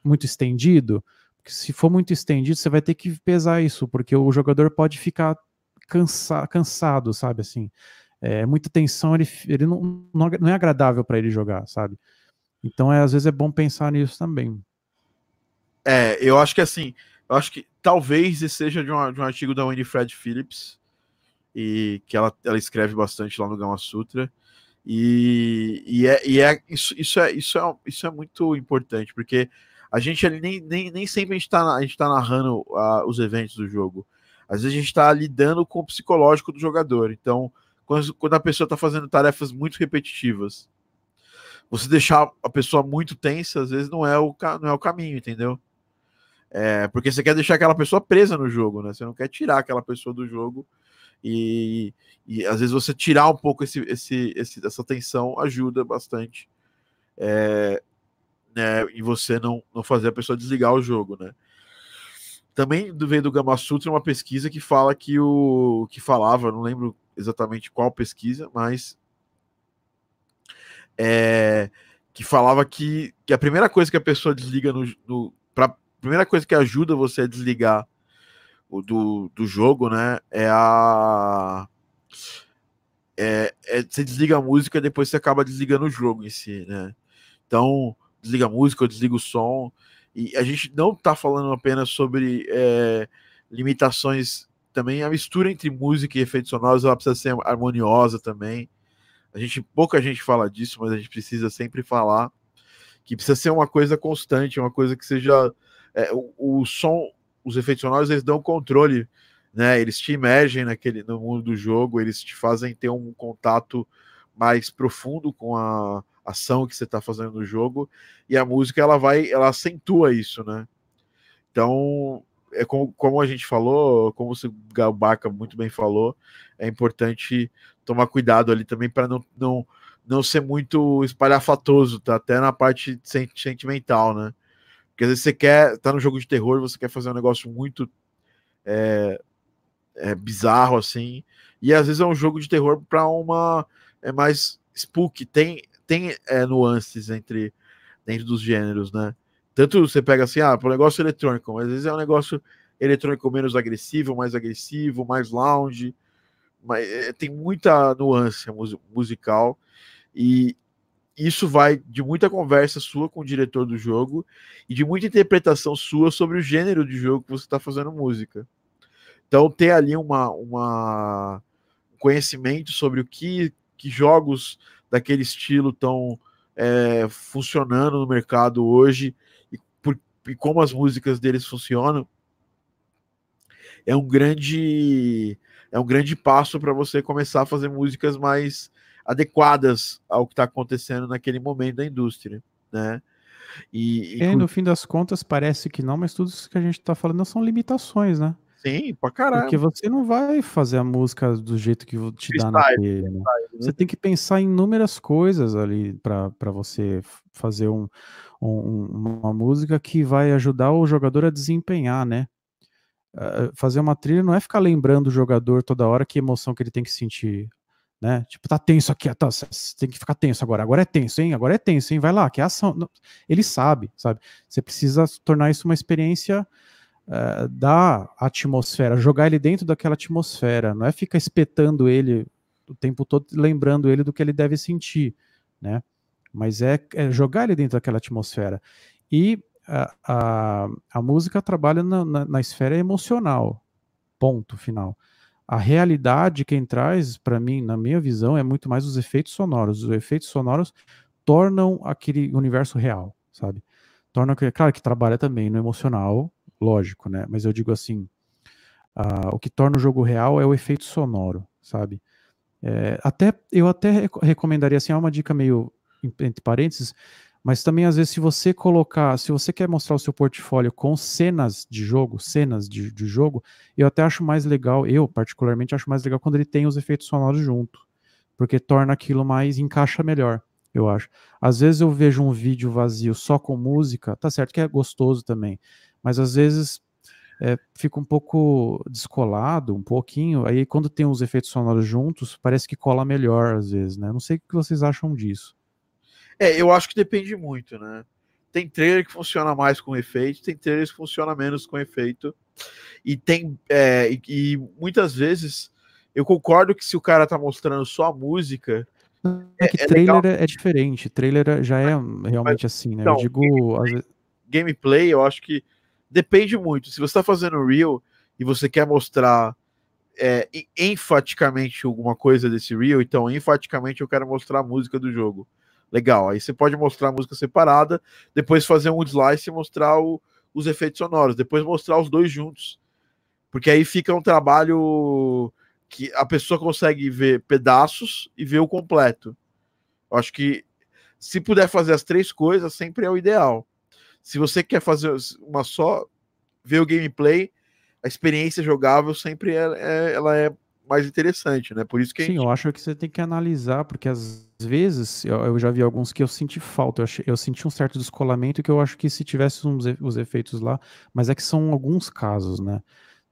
muito estendido, porque se for muito estendido, você vai ter que pesar isso, porque o jogador pode ficar cansa, cansado, sabe? Assim, é muita tensão, ele, ele não, não é agradável para ele jogar, sabe? Então, é, às vezes é bom pensar nisso também. É, eu acho que assim, eu acho que talvez seja de um, de um artigo da Winifred Phillips, e que ela, ela escreve bastante lá no Gama Sutra. E, e, é, e é, isso, isso, é, isso, é, isso é muito importante, porque a gente nem, nem, nem sempre a gente está tá narrando uh, os eventos do jogo. Às vezes a gente está lidando com o psicológico do jogador. Então, quando, a pessoa está fazendo tarefas muito repetitivas, você deixar a pessoa muito tensa, às vezes não é o, não é o caminho, entendeu? É, porque você quer deixar aquela pessoa presa no jogo, né? Você não quer tirar aquela pessoa do jogo e, e às vezes você tirar um pouco esse, esse, esse essa tensão ajuda bastante é, né, e você não, não fazer a pessoa desligar o jogo, né? Também veio do Gama Sutra uma pesquisa que fala que o que falava, não lembro exatamente qual pesquisa, mas é, que falava que, que a primeira coisa que a pessoa desliga no, no pra, primeira coisa que ajuda você a desligar o do, do jogo, né? É a. É, é, você desliga a música depois você acaba desligando o jogo em si, né? Então, desliga a música, desliga o som. E a gente não tá falando apenas sobre é, limitações também. A mistura entre música e efeitos sonoros ela precisa ser harmoniosa também. A gente, pouca gente fala disso, mas a gente precisa sempre falar que precisa ser uma coisa constante, uma coisa que seja. É, o, o som, os efeitos sonoros eles dão controle, né? Eles te emergem naquele no mundo do jogo, eles te fazem ter um contato mais profundo com a ação que você está fazendo no jogo e a música ela vai, ela acentua isso, né? Então é como, como a gente falou, como o Gabaca muito bem falou, é importante tomar cuidado ali também para não, não, não ser muito espalhafatoso, tá? Até na parte sentimental, né? Porque às vezes você quer, tá no jogo de terror, você quer fazer um negócio muito é, é, bizarro assim, e às vezes é um jogo de terror para uma é mais spook, tem tem é, nuances entre dentro dos gêneros, né? Tanto você pega assim, ah, para um negócio eletrônico, mas às vezes é um negócio eletrônico menos agressivo, mais agressivo, mais lounge, mas é, tem muita nuance musical e isso vai de muita conversa sua com o diretor do jogo e de muita interpretação sua sobre o gênero de jogo que você está fazendo música. Então, ter ali uma, uma conhecimento sobre o que, que jogos daquele estilo estão é, funcionando no mercado hoje e, como as músicas deles funcionam é um grande é um grande passo para você começar a fazer músicas mais adequadas ao que está acontecendo naquele momento da indústria, né? E, e, é, no fim das contas parece que não, mas tudo isso que a gente está falando são limitações, né? Sim, pra caralho. Porque você não vai fazer a música do jeito que te dá na telha. Né? Você tem que pensar em inúmeras coisas ali para você fazer um, um, uma música que vai ajudar o jogador a desempenhar, né? Uh, fazer uma trilha não é ficar lembrando o jogador toda hora que emoção que ele tem que sentir né? Tipo, tá tenso aqui, tá, tem que ficar tenso agora. Agora é tenso, hein? Agora é tenso, hein? Vai lá, que é ação. Ele sabe, sabe? Você precisa tornar isso uma experiência uh, da atmosfera, jogar ele dentro daquela atmosfera. Não é ficar espetando ele o tempo todo, lembrando ele do que ele deve sentir, né? Mas é, é jogar ele dentro daquela atmosfera. E a, a, a música trabalha na, na, na esfera emocional, ponto final. A realidade quem traz, para mim, na minha visão, é muito mais os efeitos sonoros. Os efeitos sonoros tornam aquele universo real, sabe? Torna, claro que trabalha também no emocional, lógico, né? Mas eu digo assim, uh, o que torna o jogo real é o efeito sonoro, sabe? É, até eu até recomendaria assim, é uma dica meio entre parênteses, mas também, às vezes, se você colocar, se você quer mostrar o seu portfólio com cenas de jogo, cenas de, de jogo, eu até acho mais legal, eu particularmente acho mais legal quando ele tem os efeitos sonoros junto, porque torna aquilo mais, encaixa melhor, eu acho. Às vezes eu vejo um vídeo vazio só com música, tá certo que é gostoso também, mas às vezes é, fica um pouco descolado, um pouquinho. Aí quando tem os efeitos sonoros juntos, parece que cola melhor às vezes, né? Não sei o que vocês acham disso. É, eu acho que depende muito, né? Tem trailer que funciona mais com efeito, tem trailers que funciona menos com efeito. E tem. É, e, e, muitas vezes Eu concordo que se o cara tá mostrando só a música. É que é trailer legal. é diferente, trailer já é realmente mas, assim, né? Então, eu digo. Gameplay, gameplay, eu acho que depende muito. Se você tá fazendo Real e você quer mostrar é, enfaticamente alguma coisa desse Real, então enfaticamente eu quero mostrar a música do jogo. Legal, aí você pode mostrar a música separada, depois fazer um slice e mostrar o, os efeitos sonoros, depois mostrar os dois juntos. Porque aí fica um trabalho que a pessoa consegue ver pedaços e ver o completo. Eu acho que se puder fazer as três coisas, sempre é o ideal. Se você quer fazer uma só, ver o gameplay, a experiência jogável sempre é, é ela é mais interessante, né? Por isso que Sim, gente... eu acho que você tem que analisar, porque às vezes eu, eu já vi alguns que eu senti falta, eu, achei, eu, senti um certo descolamento que eu acho que se tivesse uns, os efeitos lá, mas é que são alguns casos, né?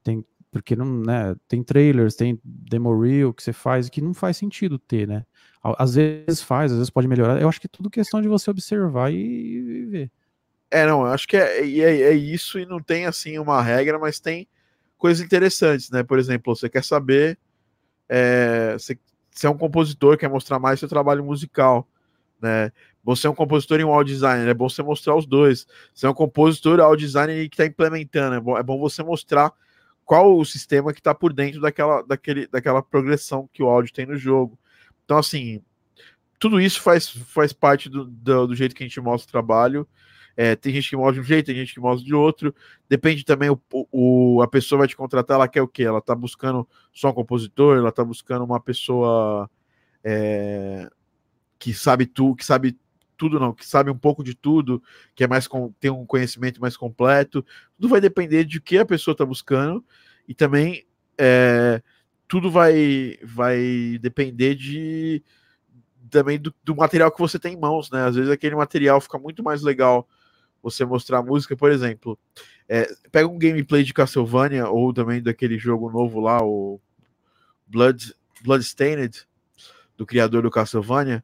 Tem, porque não, né, tem trailers, tem demo reel que você faz que não faz sentido ter, né? Às vezes faz, às vezes pode melhorar. Eu acho que é tudo questão de você observar e, e ver. É, não, acho que é, é, é, isso e não tem assim uma regra, mas tem coisas interessantes, né? Por exemplo, você quer saber é, você, você é um compositor, quer mostrar mais seu trabalho musical, né? Você é um compositor e um audio designer, é bom você mostrar os dois. Você é um compositor audio designer que está implementando, é bom, é bom você mostrar qual o sistema que está por dentro daquela, daquele, daquela progressão que o áudio tem no jogo. Então, assim, tudo isso faz, faz parte do, do, do jeito que a gente mostra o trabalho. É, tem gente que mostra de um jeito, tem gente que mostra de outro. Depende também, o, o, a pessoa vai te contratar, ela quer o quê? Ela tá buscando só um compositor, ela tá buscando uma pessoa é, que sabe tu, que sabe tudo não, que sabe um pouco de tudo, que é mais com, tem um conhecimento mais completo. Tudo vai depender de que a pessoa está buscando e também é, tudo vai vai depender de também do, do, material que você tem em mãos, né? Às vezes aquele material fica muito mais legal você mostrar a música, por exemplo. É, pega um gameplay de Castlevania ou também daquele jogo novo lá, o Blood Bloodstained, do criador do Castlevania.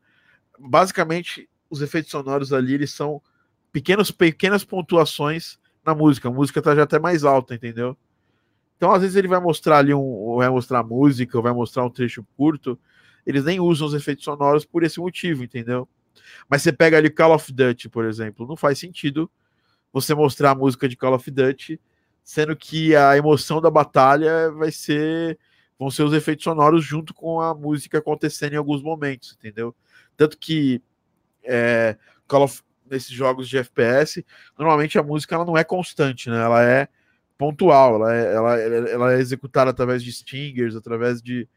Basicamente, os efeitos sonoros ali, eles são pequenos, pequenas pontuações na música. A música tá já até mais alta, entendeu? Então, às vezes, ele vai mostrar ali um. Vai mostrar música, ou vai mostrar um trecho curto. Eles nem usam os efeitos sonoros por esse motivo, entendeu? Mas você pega ali Call of Duty, por exemplo, não faz sentido você mostrar a música de Call of Duty, sendo que a emoção da batalha vai ser. vão ser os efeitos sonoros junto com a música acontecendo em alguns momentos, entendeu? Tanto que é, Call of, nesses jogos de FPS, normalmente a música ela não é constante, né? Ela é pontual, ela é, ela, ela é executada através de stingers, através de,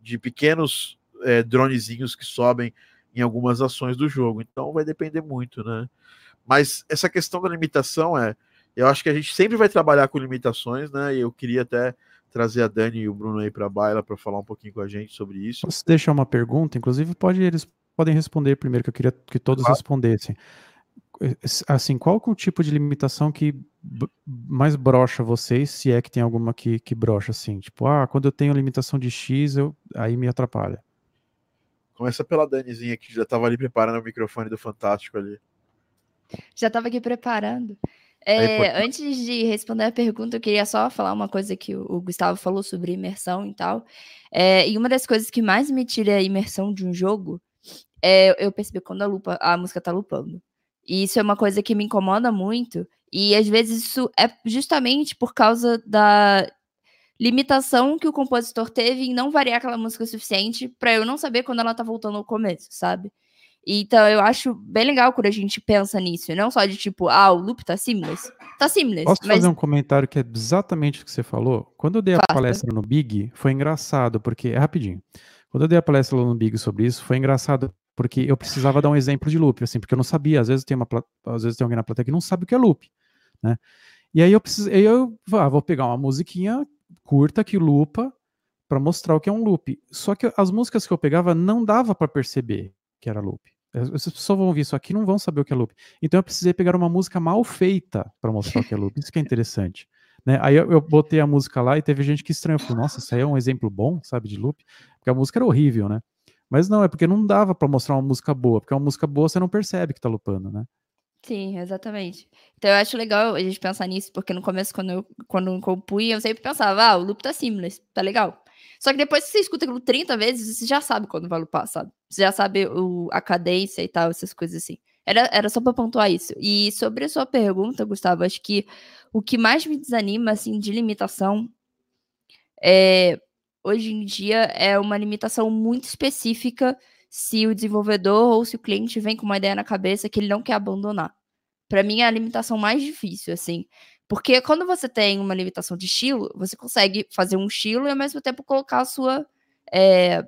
de pequenos é, dronezinhos que sobem em algumas ações do jogo. Então vai depender muito, né? Mas essa questão da limitação é, eu acho que a gente sempre vai trabalhar com limitações, né? E eu queria até trazer a Dani e o Bruno aí para a baila para falar um pouquinho com a gente sobre isso. Posso deixar uma pergunta? Inclusive pode eles podem responder primeiro, que eu queria que todos claro. respondessem. Assim, qual é o tipo de limitação que mais brocha vocês, se é que tem alguma que, que brocha assim? Tipo, ah, quando eu tenho limitação de X, eu, aí me atrapalha. Começa pela Danizinha, que já estava ali preparando o microfone do Fantástico ali. Já estava aqui preparando. É, antes de responder a pergunta, eu queria só falar uma coisa que o, Gustavo falou sobre imersão e tal. É, e uma das coisas que mais me tira a imersão de um jogo é eu perceber quando a, lupa, a música tá lupando. E isso é uma coisa que me incomoda muito. E às vezes isso é justamente por causa da limitação que o compositor teve em não variar aquela música o suficiente para eu não saber quando ela tá voltando ao começo, sabe? Então eu acho bem legal quando a gente pensa nisso, não só de tipo, ah, o loop tá seamless. Tá seamless. Posso mas... fazer um comentário que é exatamente o que você falou? Quando eu dei a Faça. palestra no Big, foi engraçado, porque é rapidinho. Quando eu dei a palestra no Big sobre isso, foi engraçado porque eu precisava dar um exemplo de loop, assim, porque eu não sabia, às vezes tem uma às vezes tem alguém na plateia que não sabe o que é loop, né? E aí eu preciso, eu ah, vou pegar uma musiquinha curta que lupa para mostrar o que é um loop. Só que as músicas que eu pegava não dava para perceber que era loop. As pessoas vão ouvir isso aqui não vão saber o que é loop. Então eu precisei pegar uma música mal feita para mostrar o que é loop. Isso que é interessante. Né? Aí eu, eu, botei a música lá e teve gente que estranhou. Falou, nossa, isso aí é um exemplo bom, sabe, de loop? Porque a música era horrível, né? Mas não, é porque não dava para mostrar uma música boa, porque uma música boa você não percebe que tá lupando, né? Sim, exatamente. Então eu acho legal a gente pensar nisso, porque no começo, quando eu, quando eu compunha, eu sempre pensava, ah, o loop tá seamless, tá legal. Só que depois que você escuta aquilo 30 vezes, você já sabe quando vai lupar, sabe? Você já sabe o, a cadência e tal, essas coisas assim. Era, era só pra pontuar isso. E sobre a sua pergunta, Gustavo, acho que o que mais me desanima, assim, de limitação é, hoje em dia é uma limitação muito específica se o desenvolvedor ou se o cliente vem com uma ideia na cabeça que ele não quer abandonar. Para mim é a limitação mais difícil, assim. Porque quando você tem uma limitação de estilo, você consegue fazer um estilo e ao mesmo tempo colocar a sua, é,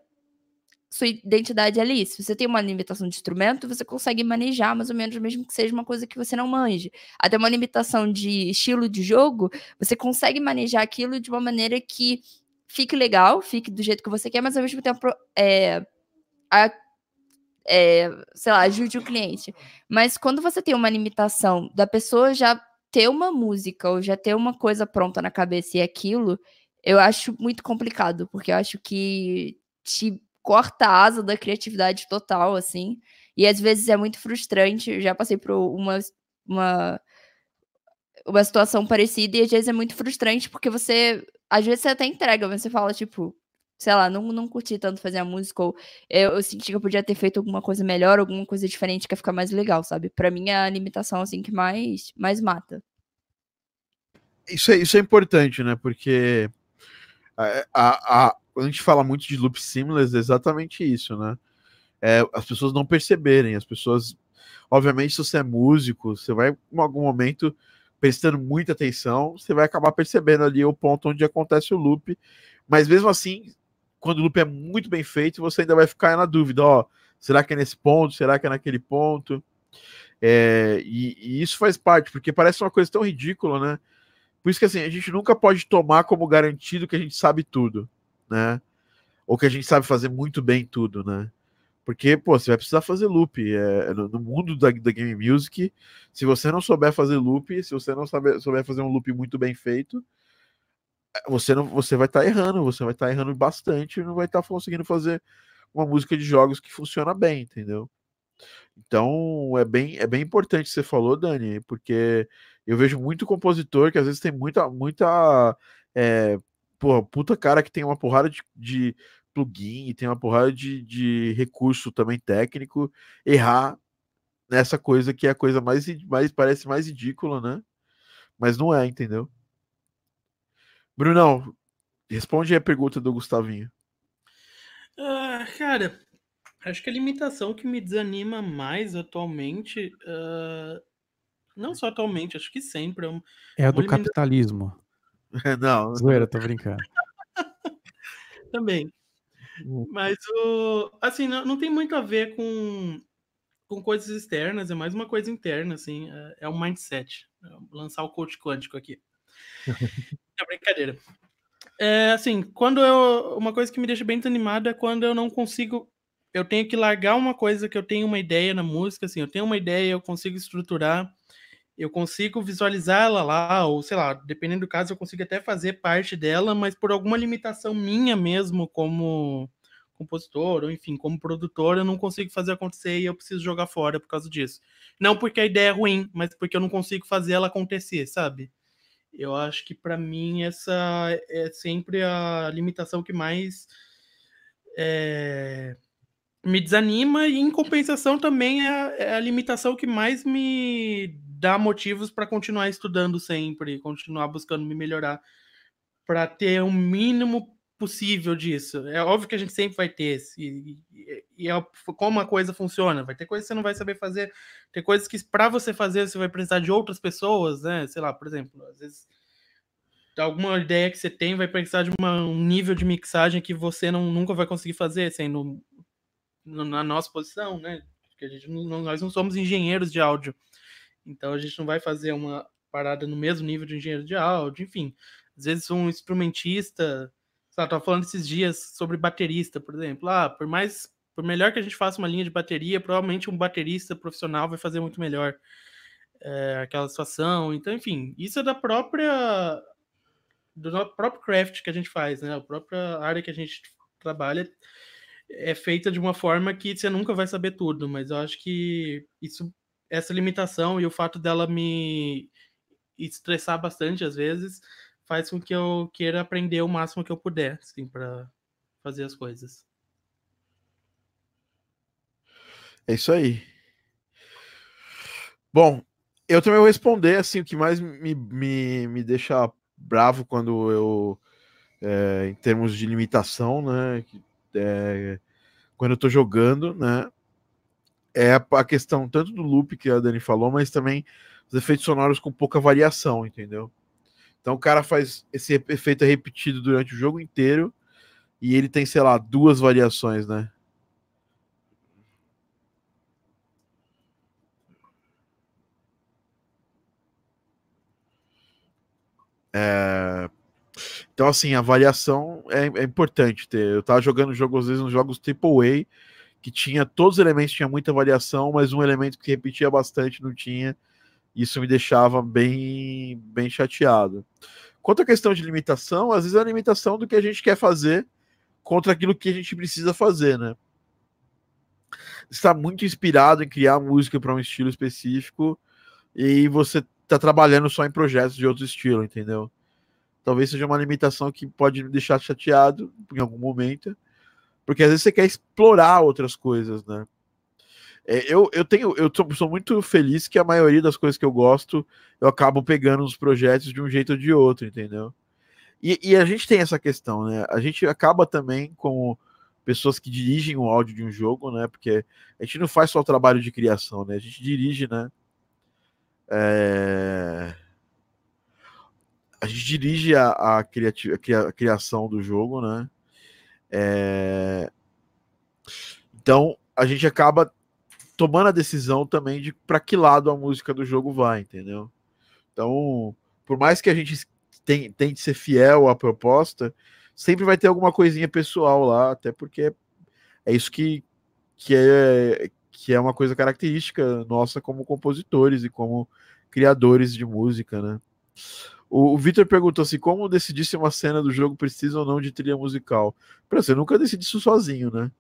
sua identidade ali. Se você tem uma limitação de instrumento, você consegue manejar mais ou menos, mesmo que seja uma coisa que você não manje. Até uma limitação de estilo de jogo, você consegue manejar aquilo de uma maneira que fique legal, fique do jeito que você quer, mas ao mesmo tempo é, a, é, sei lá, ajude o cliente. Mas quando você tem uma limitação da pessoa já ter uma música ou já ter uma coisa pronta na cabeça e aquilo, eu acho muito complicado, porque eu acho que te corta a asa da criatividade total, assim. E às vezes é muito frustrante. Eu já passei por uma, uma, uma situação parecida e às vezes é muito frustrante porque você. Às vezes você até entrega, mas você fala, tipo, sei lá, não, não curti tanto fazer a música, ou eu, eu, senti que eu podia ter feito alguma coisa melhor, alguma coisa diferente que ia ficar mais legal, sabe? Para mim é a limitação assim que mais mais mata. Isso é, isso é importante, né? Porque a, a, a, a gente fala muito de loop seamless, é exatamente isso, né? É, as pessoas não perceberem, as pessoas. Obviamente, se você é músico, você vai, em algum momento, prestando muita atenção, você vai acabar percebendo ali o ponto onde acontece o loop. Mas mesmo assim, quando o loop é muito bem feito, você ainda vai ficar na dúvida, ó, será que é nesse ponto? Será que é naquele ponto? É, e, e, isso faz parte, porque parece uma coisa tão ridícula, né? Por isso que assim, a gente nunca pode tomar como garantido que a gente sabe tudo, né? Ou que a gente sabe fazer muito bem tudo, né? Porque, pô, você vai precisar fazer loop. É, no, mundo da, da game music, se você não souber fazer loop, se você não saber, souber fazer um loop muito bem feito, você não você vai estar tá errando, você vai estar tá errando bastante e não vai estar tá conseguindo fazer uma música de jogos que funciona bem, entendeu? Então é bem é bem importante você falou, Dani, porque eu vejo muito compositor que às vezes tem muita muita é, porra, puta cara que tem uma porrada de, de plugin e tem uma porrada de, de recurso também técnico, errar nessa coisa que é a coisa mais, mais parece mais ridícula, né? Mas não é, entendeu? Brunão, responde a pergunta do Gustavinho. Uh, cara, acho que a limitação que me desanima mais atualmente, uh, não só atualmente, acho que sempre. É, um, é a do limita... capitalismo. <laughs> não. Zoeira, tô brincando. <laughs> Também. Mas o. Assim, não, não tem muito a ver com, com coisas externas, é mais uma coisa interna, assim. É, é um mindset. É lançar o coach quântico aqui. É brincadeira. É, assim, quando eu. Uma coisa que me deixa bem desanimado é quando eu não consigo. Eu tenho que largar uma coisa que eu tenho uma ideia na música, assim, eu tenho uma ideia, eu consigo estruturar, eu consigo visualizar ela lá, ou sei lá, dependendo do caso, eu consigo até fazer parte dela, mas por alguma limitação minha mesmo, como compositor, ou enfim, como produtor, eu não consigo fazer acontecer e eu preciso jogar fora por causa disso. Não porque a ideia é ruim, mas porque eu não consigo fazer ela acontecer, sabe? Eu acho que para mim essa é sempre a limitação que mais é, me desanima e em compensação também é a, é a limitação que mais me dá motivos para continuar estudando sempre, continuar buscando me melhorar, para ter um mínimo possível disso. É óbvio que a gente sempre vai ter e, e, e é como a coisa funciona. Vai ter coisas que você não vai saber fazer, tem coisas que para você fazer você vai precisar de outras pessoas, né? Sei lá, por exemplo, às vezes alguma ideia que você tem vai precisar de uma, um nível de mixagem que você não, nunca vai conseguir fazer sendo na nossa posição, né? Porque a gente não, nós não somos engenheiros de áudio. Então a gente não vai fazer uma parada no mesmo nível de engenheiro de áudio, enfim. Às vezes um instrumentista, sabe, tava falando esses dias sobre baterista, por exemplo. Ah, por mais por melhor que a gente faça uma linha de bateria, provavelmente um baterista profissional vai fazer muito melhor é, aquela situação. Então, enfim, isso é da própria do próprio craft que a gente faz, né? A própria área que a gente trabalha é feita de uma forma que você nunca vai saber tudo, mas eu acho que isso essa limitação e o fato dela me estressar bastante às vezes faz com que eu queira aprender o máximo que eu puder, assim, para fazer as coisas. É isso aí. Bom, eu também vou responder assim, o que mais me, me, me deixa bravo quando eu, é, em termos de limitação, né? É, quando eu tô jogando, né? É a questão tanto do loop que a Dani falou, mas também os efeitos sonoros com pouca variação, entendeu? Então o cara faz esse efeito é repetido durante o jogo inteiro e ele tem, sei lá, duas variações, né? É... Então, assim, a variação é, é, importante ter. Eu tava jogando jogo, às vezes, nos jogos AAA, que tinha todos os elementos, tinha muita variação, mas um elemento que repetia bastante não tinha. Isso me deixava bem, bem chateado. Quanto à questão de limitação, às vezes é a limitação do que a gente quer fazer contra aquilo que a gente precisa fazer, né? Está muito inspirado em criar música para um estilo específico e você tá trabalhando só em projetos de outro estilo, entendeu? Talvez seja uma limitação que pode me deixar chateado em algum momento, porque às vezes você quer explorar outras coisas, né? É, eu, eu tenho, eu sou, muito feliz que a maioria das coisas que eu gosto eu acabo pegando nos projetos de um jeito ou de outro, entendeu? E, e, a gente tem essa questão, né? A gente acaba também com pessoas que dirigem o áudio de um jogo, né? Porque a gente não faz só o trabalho de criação, né? A gente dirige, né? É... A gente dirige a, a, criativa, a, criação do jogo, né? É... Então a gente acaba tomando a decisão também de para que lado a música do jogo vai, entendeu? Então, por mais que a gente tente ser fiel à proposta, sempre vai ter alguma coisinha pessoal lá, até porque é isso que, que é que é uma coisa característica nossa como compositores e como criadores de música, né? O, o Victor perguntou assim: como decidir se uma cena do jogo precisa ou não de trilha musical? Pra você nunca decide isso sozinho, né?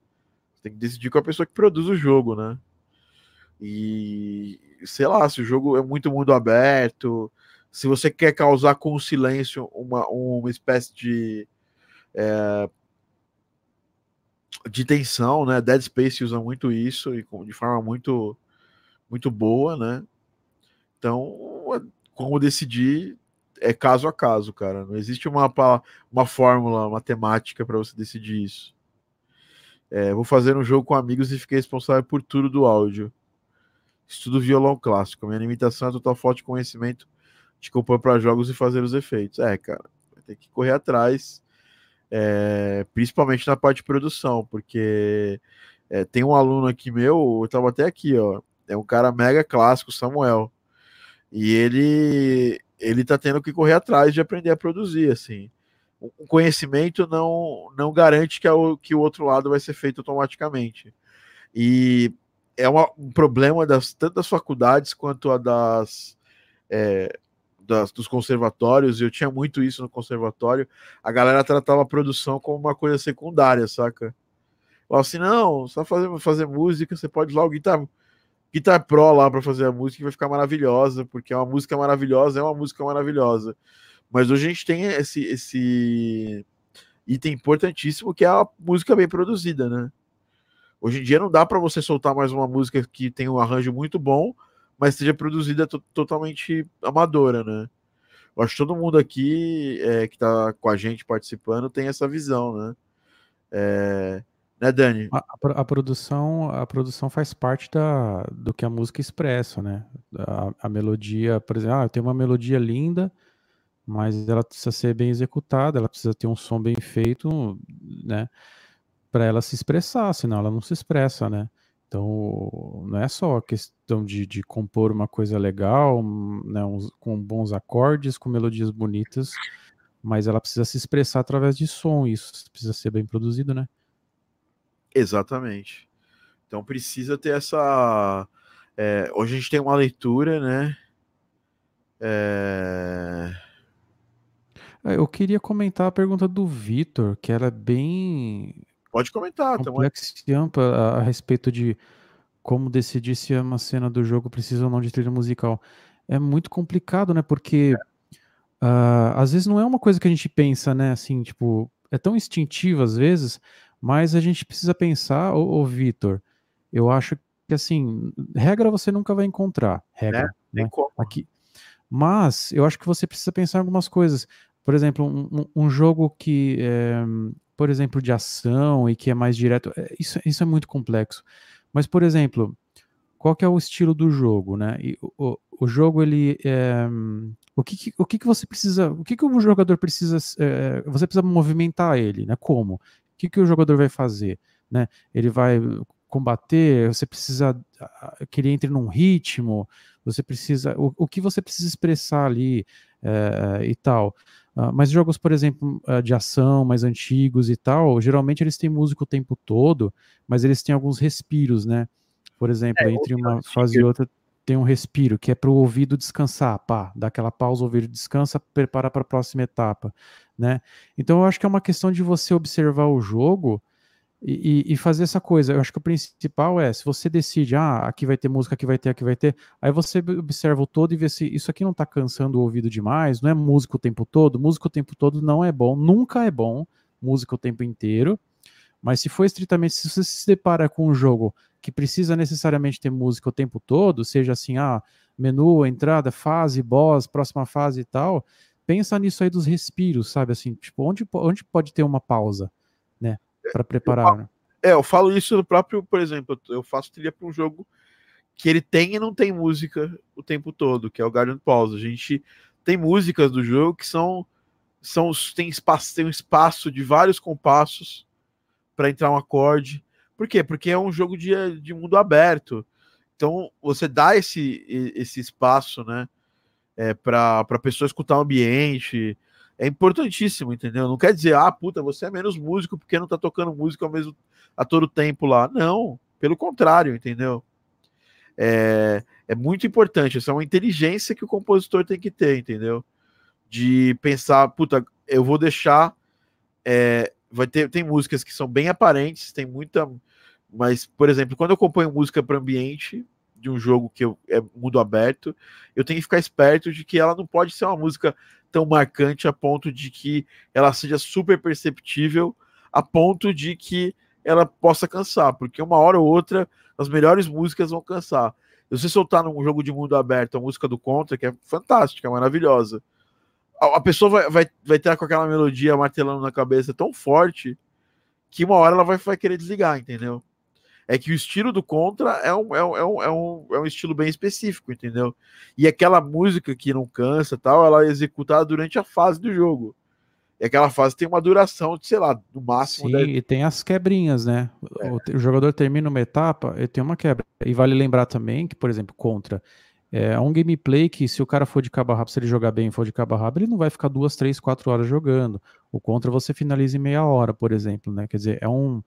Tem que decidir com a pessoa que produz o jogo, né? E sei lá, se o jogo é muito mundo aberto, se você quer causar com o silêncio uma, uma espécie de é, de tensão, né? Dead Space usa muito isso e de forma muito muito boa, né? Então, como decidir é caso a caso, cara. Não existe uma, uma fórmula matemática para você decidir isso. É, vou fazer um jogo com amigos e fiquei responsável por tudo do áudio. Estudo violão clássico. Minha limitação é total falta de conhecimento de compor para jogos e fazer os efeitos. É, cara, vai ter que correr atrás é, principalmente na parte de produção, porque é, tem um aluno aqui meu, eu tava até aqui, ó, é um cara mega clássico, Samuel, e ele ele tá tendo que correr atrás de aprender a produzir, assim. O conhecimento não não garante que, o, que o outro lado vai ser feito automaticamente. E é uma, um problema das, tanto das faculdades quanto a das, é, das, dos conservatórios, eu tinha muito isso no conservatório, a galera tratava a produção como uma coisa secundária, saca? Falava assim, não, só fazer, fazer música, você pode ir lá o Guitar, Guitar Pro lá para fazer a música vai ficar maravilhosa, porque é uma música maravilhosa, é uma música maravilhosa. Mas hoje a gente tem esse, esse item importantíssimo que é a música bem produzida, né? Hoje em dia não dá para você soltar mais uma música que tem um arranjo muito bom, mas seja produzida totalmente amadora, né? Eu acho que todo mundo aqui é, que está com a gente participando tem essa visão, né? É, né, Dani? A, a, produção, a produção faz parte da, do que a música expressa, né? A, a melodia, por exemplo, ah, tenho uma melodia linda, mas ela precisa ser bem executada, ela precisa ter um som bem feito, né? Para ela se expressar, senão ela não se expressa, né? Então, não é só a questão de, de compor uma coisa legal, né, uns, com bons acordes, com melodias bonitas, mas ela precisa se expressar através de som, isso precisa ser bem produzido, né? Exatamente. Então precisa ter essa. É, hoje a gente tem uma leitura, né? É... Eu queria comentar a pergunta do Vitor, que era bem Pode comentar. Complexo e ampla a, a, respeito de como decidir se uma cena do jogo precisa ou não de trilha musical. É muito complicado, né? Porque uh, às vezes não é uma coisa que a gente pensa, né? Assim, tipo, é tão instintivo às vezes, mas a gente precisa pensar, ô, ô Vitor, eu acho que assim, regra você nunca vai encontrar, regra. É, né? Aqui. Mas eu acho que você precisa pensar em algumas coisas. Por exemplo, um, um jogo que, é, por exemplo, de ação e que é mais direto, é, isso, isso é muito complexo. Mas, por exemplo, qual que é o estilo do jogo, né? E o, o jogo, ele. É, o que, o que, que você precisa. O que, que o jogador precisa. É, você precisa movimentar ele, né? Como? O que, que o jogador vai fazer? Né? Ele vai combater, você precisa que ele entre num ritmo, você precisa. O, o que você precisa expressar ali é, e tal. Uh, mas jogos, por exemplo, uh, de ação mais antigos e tal, geralmente eles têm música o tempo todo, mas eles têm alguns respiros, né? Por exemplo, é, entre uma fase e outra tem um respiro, que é para o ouvido descansar, pá, dá aquela pausa, o ouvido descansa, prepara para a próxima etapa, né? Então eu acho que é uma questão de você observar o jogo e, e, fazer essa coisa. Eu acho que o principal é, se você decide, ah, aqui vai ter música, aqui vai ter, aqui vai ter, aí você observa o todo e vê se isso aqui não está cansando o ouvido demais, não é música o tempo todo, música o tempo todo não é bom, nunca é bom, música o tempo inteiro, mas se for estritamente, se você se depara com um jogo que precisa necessariamente ter música o tempo todo, seja assim, ah, menu, entrada, fase, boss, próxima fase e tal, pensa nisso aí dos respiros, sabe, assim, tipo, onde, onde pode ter uma pausa? Para preparar. Eu, né? é, eu falo isso no próprio, por exemplo, eu faço trilha para um jogo que ele tem e não tem música o tempo todo, que é o Guardian Pause. A gente tem músicas do jogo que são são tem espaço, tem um espaço de vários compassos para entrar um acorde. Por quê? Porque é um jogo de, de mundo aberto. Então você dá esse, esse espaço, né, é, para a pessoa escutar o ambiente, é importantíssimo, entendeu? Não quer dizer, ah, puta, você é menos músico porque não tá tocando música ao mesmo a todo tempo lá. Não, pelo contrário, entendeu? É, é muito importante. Essa é uma inteligência que o compositor tem que ter, entendeu? De pensar, puta, eu vou deixar. É, vai ter tem músicas que são bem aparentes, tem muita. Mas, por exemplo, quando eu componho música para ambiente de um jogo que eu, é mundo aberto, eu tenho que ficar esperto de que ela não pode ser uma música tão marcante a ponto de que ela seja super perceptível, a ponto de que ela possa cansar, porque uma hora ou outra as melhores músicas vão cansar. Se você soltar num jogo de mundo aberto a música do Contra, que é fantástica, maravilhosa, a, a pessoa vai, vai, vai ter com aquela melodia martelando na cabeça tão forte que uma hora ela vai, vai querer desligar, entendeu? É que o estilo do Contra é um, é um, é um, é um, é um estilo bem específico, entendeu? E aquela música que não cansa tal, ela é executada durante a fase do jogo. E aquela fase tem uma duração de, sei lá, no máximo. Sim, e tem as quebrinhas, né? É. O, o, jogador termina uma etapa e tem uma quebra. E vale lembrar também que, por exemplo, Contra é um gameplay que, se o cara for de cabo rápido, se ele jogar bem e for de cabo rápido, ele não vai ficar duas, três, quatro horas jogando. O Contra você finaliza em meia hora, por exemplo, né? Quer dizer, é um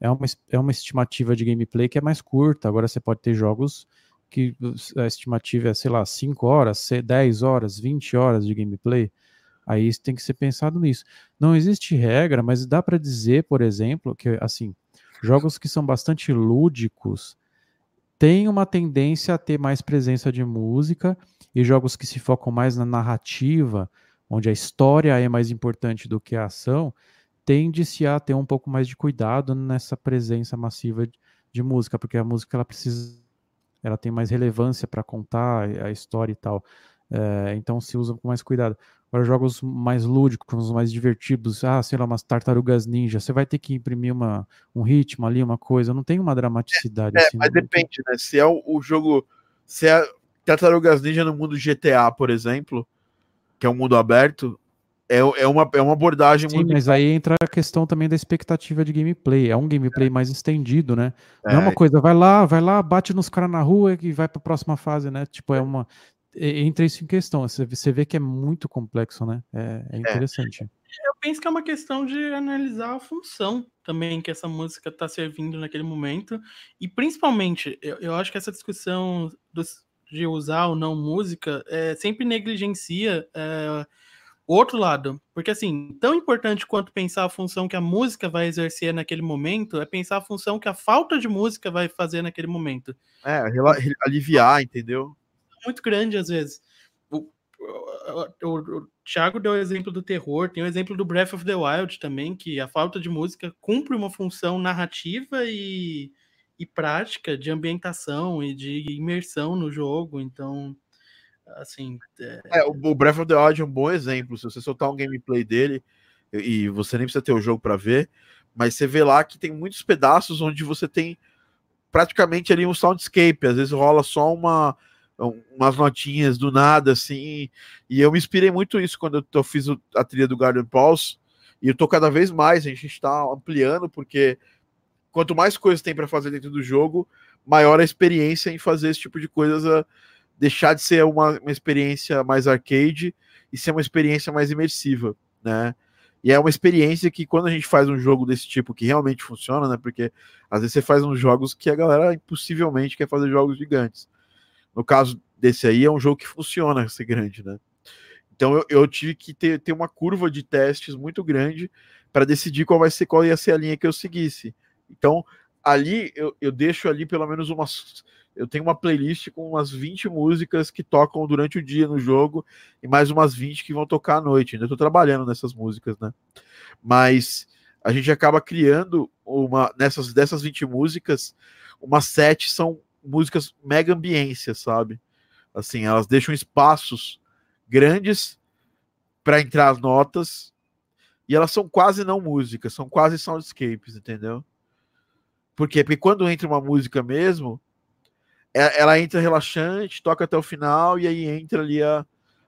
é uma, é uma estimativa de gameplay que é mais curta. Agora você pode ter jogos que a estimativa é, sei lá, 5 horas, 10 horas, 20 horas de gameplay. Aí tem que ser pensado nisso. Não existe regra, mas dá para dizer, por exemplo, que assim, jogos que são bastante lúdicos têm uma tendência a ter mais presença de música e jogos que se focam mais na narrativa, onde a história é mais importante do que a ação, tende-se a ter um pouco mais de cuidado nessa presença massiva de, música, porque a música ela precisa, ela tem mais relevância para contar a história e tal. É, então se usa com mais cuidado. Agora, jogos mais lúdicos, mais divertidos, ah, sei lá, umas tartarugas ninja, você vai ter que imprimir uma, um ritmo ali, uma coisa, não tem uma dramaticidade. É, assim, mas depende, tem... né? Se é o, o, jogo, se é tartarugas ninja no mundo GTA, por exemplo, que é um mundo aberto, é, é, uma, é uma abordagem Sim, muito. Mas aí entra a questão também da expectativa de gameplay. É um gameplay é. mais estendido, né? Não é uma coisa, vai lá, vai lá, bate nos caras na rua e vai para a próxima fase, né? Tipo, é uma. Entra isso em questão. Você vê que é muito complexo, né? É, é, é interessante. Eu penso que é uma questão de analisar a função também que essa música está servindo naquele momento. E principalmente, eu, eu acho que essa discussão dos, de usar ou não música é, sempre negligencia. É, o outro lado. Porque, assim, tão importante quanto pensar a função que a música vai exercer naquele momento, é pensar a função que a falta de música vai fazer naquele momento. É, aliviar, entendeu? Muito grande, às vezes. o, o Thiago deu o exemplo do terror, tem o exemplo do Breath of the Wild também, que a falta de música cumpre uma função narrativa e, e prática de ambientação e de imersão no jogo. Então, assim. É... É, o Breath of the Wild é um bom exemplo. Se você soltar um gameplay dele, e você nem precisa ter o jogo para ver, mas você vê lá que tem muitos pedaços onde você tem praticamente ali um soundscape, às vezes rola só uma umas notinhas do nada assim, e eu me inspirei muito isso quando eu, fiz a trilha do Garden Pulse, e eu tô cada vez mais, a gente está ampliando porque quanto mais coisas tem para fazer dentro do jogo, maior a experiência em fazer esse tipo de coisas deixar de ser uma, uma experiência mais arcade e ser uma experiência mais imersiva, né? E é uma experiência que quando a gente faz um jogo desse tipo que realmente funciona, né? Porque às vezes você faz uns jogos que a galera impossivelmente quer fazer jogos gigantes. No caso desse aí, é um jogo que funciona ser grande, né? Então eu, eu tive que ter, ter uma curva de testes muito grande para decidir qual vai ser qual ia ser a linha que eu seguisse. Então, ali eu, eu deixo ali pelo menos umas eu tenho uma playlist com umas 20 músicas que tocam durante o dia no jogo e mais umas 20 que vão tocar à noite. Ainda estou trabalhando nessas músicas, né? Mas a gente acaba criando uma nessas dessas 20 músicas, umas 7 são músicas mega ambiência, sabe? Assim, elas deixam espaços grandes para entrar as notas e elas são quase não músicas, são quase soundscapes, entendeu? Por quê? Porque quando entra uma música mesmo, ela entra relaxante, toca até o final e aí entra ali a,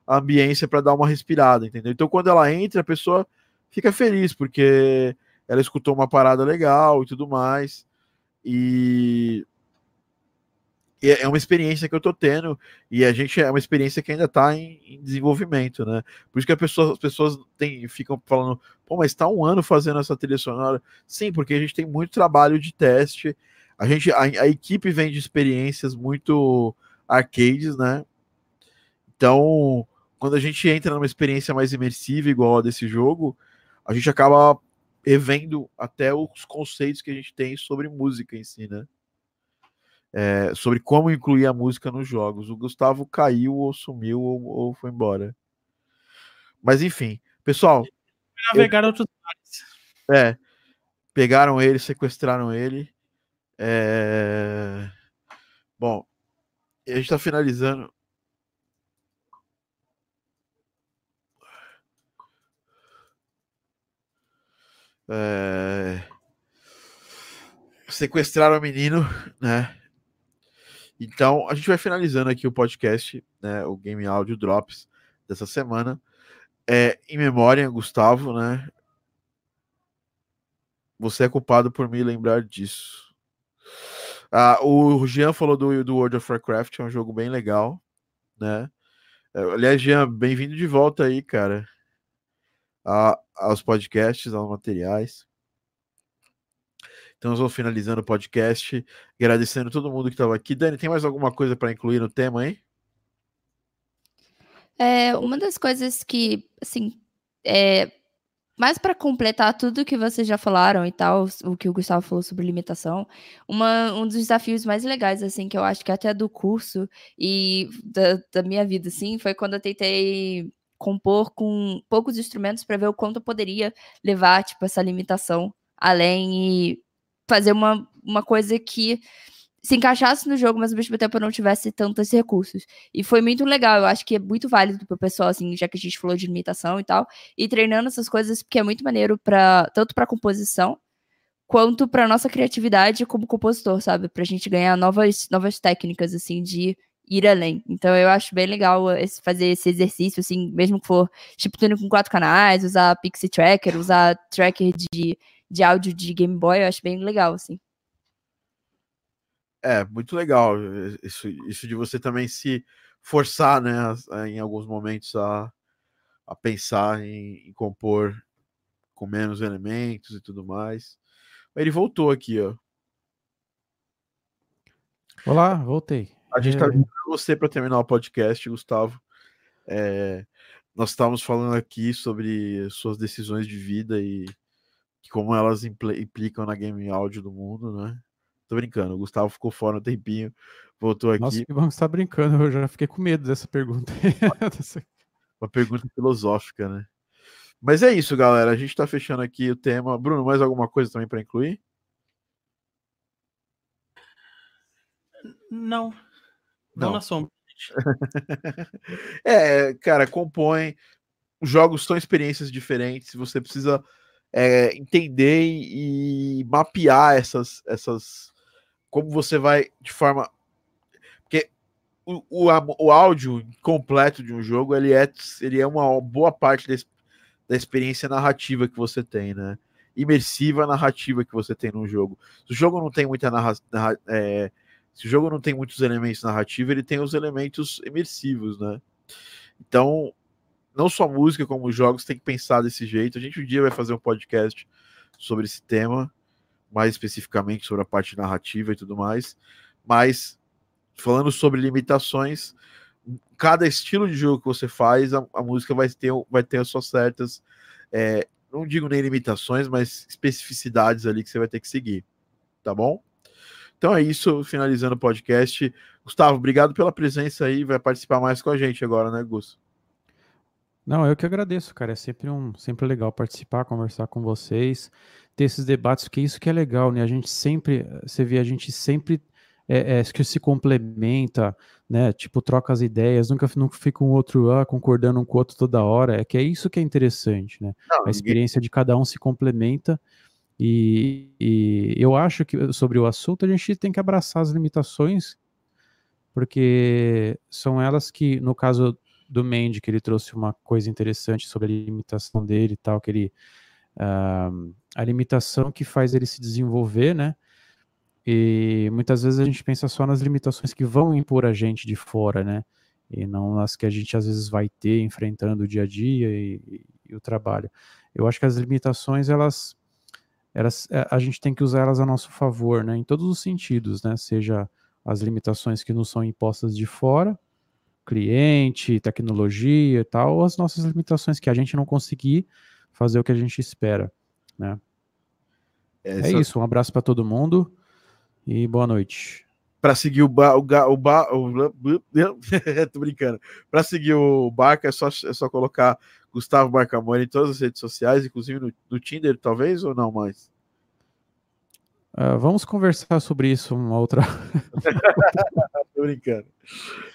a ambiência para dar uma respirada, entendeu? Então quando ela entra, a pessoa fica feliz porque ela escutou uma parada legal e tudo mais. E é uma experiência que eu tô tendo e a gente é uma experiência que ainda está em, em, desenvolvimento, né? Por isso que pessoa, as pessoas tem, ficam falando, pô, mas está um ano fazendo essa trilha sonora. Sim, porque a gente tem muito trabalho de teste a gente, a, a equipe vem de experiências muito arcades, né? Então, quando a gente entra numa experiência mais imersiva, igual a desse jogo, a gente acaba revendo até os conceitos que a gente tem sobre música em si, né? É, sobre como incluir a música nos jogos. O Gustavo caiu ou sumiu ou, ou foi embora. Mas enfim, pessoal. Navegar eu... outros É. Pegaram ele, sequestraram ele. É... Bom, a gente está finalizando. É... Sequestraram o menino, né? Então, a gente vai finalizando aqui o podcast, né? O Game Audio Drops dessa semana. É, em memória, Gustavo, né? Você é culpado por me lembrar disso. Ah, o Jean falou do, do World of Warcraft, é um jogo bem legal, né? É, aliás, Jean, bem-vindo de volta aí, cara, a, aos podcasts, aos materiais. Então, eu vou finalizando o podcast, agradecendo todo mundo que estava aqui. Dani, tem mais alguma coisa para incluir no tema aí? É, uma das coisas que, assim, é, mas para completar tudo que vocês já falaram e tal, o que o Gustavo falou sobre limitação, uma, um dos desafios mais legais, assim, que eu acho que até do curso e da, da minha vida, assim, foi quando eu tentei compor com poucos instrumentos para ver o quanto eu poderia levar, tipo, essa limitação além e fazer uma, uma coisa que se encaixasse no jogo, mas ao mesmo tempo eu não tivesse tantos recursos. E foi muito legal, eu acho que é muito válido pro pessoal, assim, já que a gente falou de limitação e tal, e treinando essas coisas, porque é muito maneiro para tanto para composição, quanto para nossa criatividade como compositor, sabe? Pra gente ganhar novas, novas técnicas, assim, de ir além. Então eu acho bem legal esse, fazer esse exercício, assim, mesmo que for chiptune com quatro canais, usar Pixie Tracker, usar tracker de, de áudio de Game Boy, eu acho bem legal, assim. É, muito legal isso, isso de você também se forçar, né, em alguns momentos a, a pensar em, em compor com menos elementos e tudo mais. Ele voltou aqui, ó. Olá, voltei. A gente está é... você para terminar o podcast, Gustavo. É, nós estávamos falando aqui sobre suas decisões de vida e como elas implicam na game áudio do mundo, né? Tô brincando, o Gustavo ficou fora um tempinho, voltou aqui. Nossa, que bom que você tá brincando, eu já fiquei com medo dessa pergunta. <laughs> Uma pergunta filosófica, né? Mas é isso, galera. A gente está fechando aqui o tema. Bruno, mais alguma coisa também para incluir? Não. Não, não na sombra. <laughs> é, cara, compõe. Os jogos são experiências diferentes. Você precisa é, entender e mapear essas, essas. Como você vai de forma. Porque o, o, o áudio completo de um jogo ele é, ele é uma boa parte da, da experiência narrativa que você tem, né? Imersiva narrativa que você tem no jogo. Se o jogo não tem muita narrativa. É, se o jogo não tem muitos elementos narrativos, ele tem os elementos imersivos, né? Então, não só música, como os jogos tem que pensar desse jeito. A gente um dia vai fazer um podcast sobre esse tema, mais especificamente sobre a parte narrativa e tudo mais. Mas, falando sobre limitações, cada estilo de jogo que você faz, a, a música vai ter, vai ter as suas certas, é, não digo nem limitações, mas especificidades ali que você vai ter que seguir. Tá bom? Então é isso, finalizando o podcast. Gustavo, obrigado pela presença aí, vai participar mais com a gente agora, né, Gus? Não, eu que agradeço, cara. É sempre um sempre legal participar, conversar com vocês, ter esses debates, porque isso que é legal, né? A gente sempre, você vê, a gente sempre é, é, que se complementa, né? Tipo, troca as ideias, nunca, nunca fica um outro ah, concordando um com o outro toda hora. É que é isso que é interessante, né? Não, a experiência de cada um se complementa e, e, eu acho que sobre o assunto a gente tem que abraçar as limitações, porque são elas que, no caso do Mandy, que ele trouxe uma coisa interessante sobre a limitação dele e tal, que ele. Uh, a limitação que faz ele se desenvolver, né? E muitas vezes a gente pensa só nas limitações que vão impor a gente de fora, né? E não nas que a gente às vezes vai ter enfrentando o dia a dia e, e, e o trabalho. Eu acho que as limitações, elas elas, é, a gente tem que usar elas a nosso favor, né, em todos os sentidos, né, seja as limitações que nos são impostas de fora, cliente, tecnologia e tal, ou as nossas limitações que a gente não conseguir fazer o que a gente espera, né. É, é isso, um abraço para todo mundo e boa noite. Para seguir o bar, o, ga, o, bar, o, <laughs> tô brincando. Para seguir o Barca é só, é só colocar Gustavo Barcamone em todas as redes sociais, inclusive no, no Tinder, talvez, ou não mais? Uh, vamos conversar sobre isso uma outra. <laughs> Tô brincando.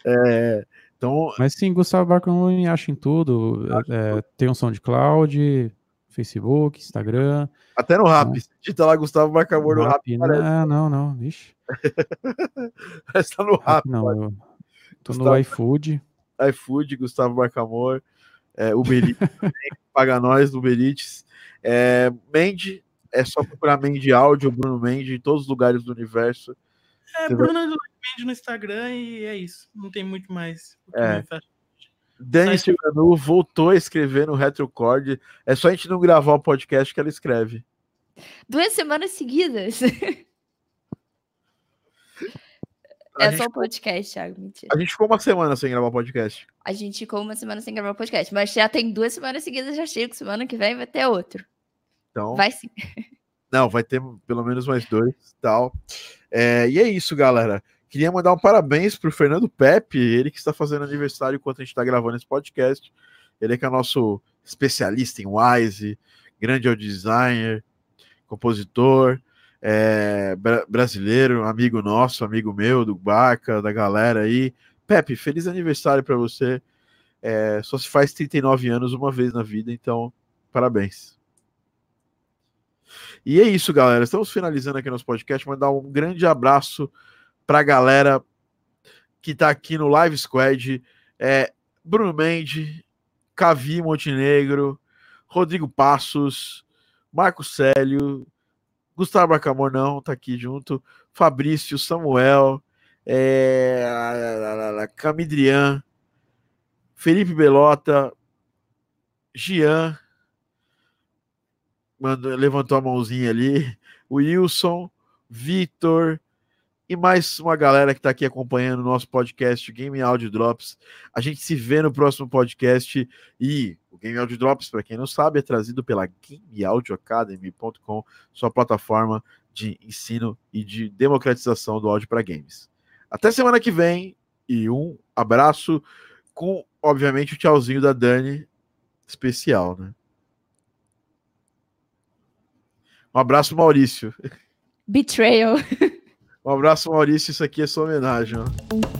É, então... Mas sim, Gustavo Barcamone acha em tudo. É, tem um som de cloud, Facebook, Instagram. Até no Rap. Né? Digita lá Gustavo Barcamone no Rap. Não, não, não. Vixe. <laughs> Mas tá no Rap. Não, eu tô Gustavo... no iFood. iFood, Gustavo Barcamor é, Uber Eats, <laughs> paga nós, Uber Eats. É, Mendy, é só procurar Mendy Áudio, Bruno Mendy, em todos os lugares do universo. É, Você Bruno vai... Mendy no Instagram e é isso. Não tem muito mais. É. Dani Silvanu voltou a escrever no Retrocord. É só a gente não gravar o podcast que ela escreve. Duas semanas seguidas. <laughs> É só o podcast, Thiago. Mentira. A gente ficou uma semana sem gravar podcast. A gente ficou uma semana sem gravar podcast, mas já tem duas semanas seguidas, já chego. Semana que vem vai ter outro. Então. Vai sim. Não, vai ter pelo menos mais dois tal. É, e é isso, galera. Queria mandar um parabéns pro Fernando Pepe, ele que está fazendo aniversário enquanto a gente está gravando esse podcast. Ele é que é nosso especialista em Wise, grande audio designer, compositor é, brasileiro, amigo nosso, amigo meu, do Baca, da galera aí. Pepe, feliz aniversário para você. É, só se faz 39 anos uma vez na vida, então parabéns. E é isso, galera. Estamos finalizando aqui nosso podcast. Mandar um grande abraço para a galera que está aqui no Live Squad. É, Bruno Mendes, Cavi Montenegro, Rodrigo Passos, Marco Célio, Gustavo Bacamor não, tá aqui junto. Fabrício, Samuel, é, Camidrian, Felipe Belota, Gian, mandou, levantou a mãozinha ali, Wilson, Vitor e mais uma galera que está aqui acompanhando o nosso podcast Game Audio Drops. A gente se vê no próximo podcast e o Game Audio Drops, para quem não sabe, é trazido pela GameAudioAcademy.com, sua plataforma de ensino e de democratização do áudio para games. Até semana que vem e um abraço com obviamente, o tchauzinho da Dani especial, né? Um abraço, Maurício. Betrayal. <laughs> Um abraço, Maurício. Isso aqui é sua homenagem. Ó.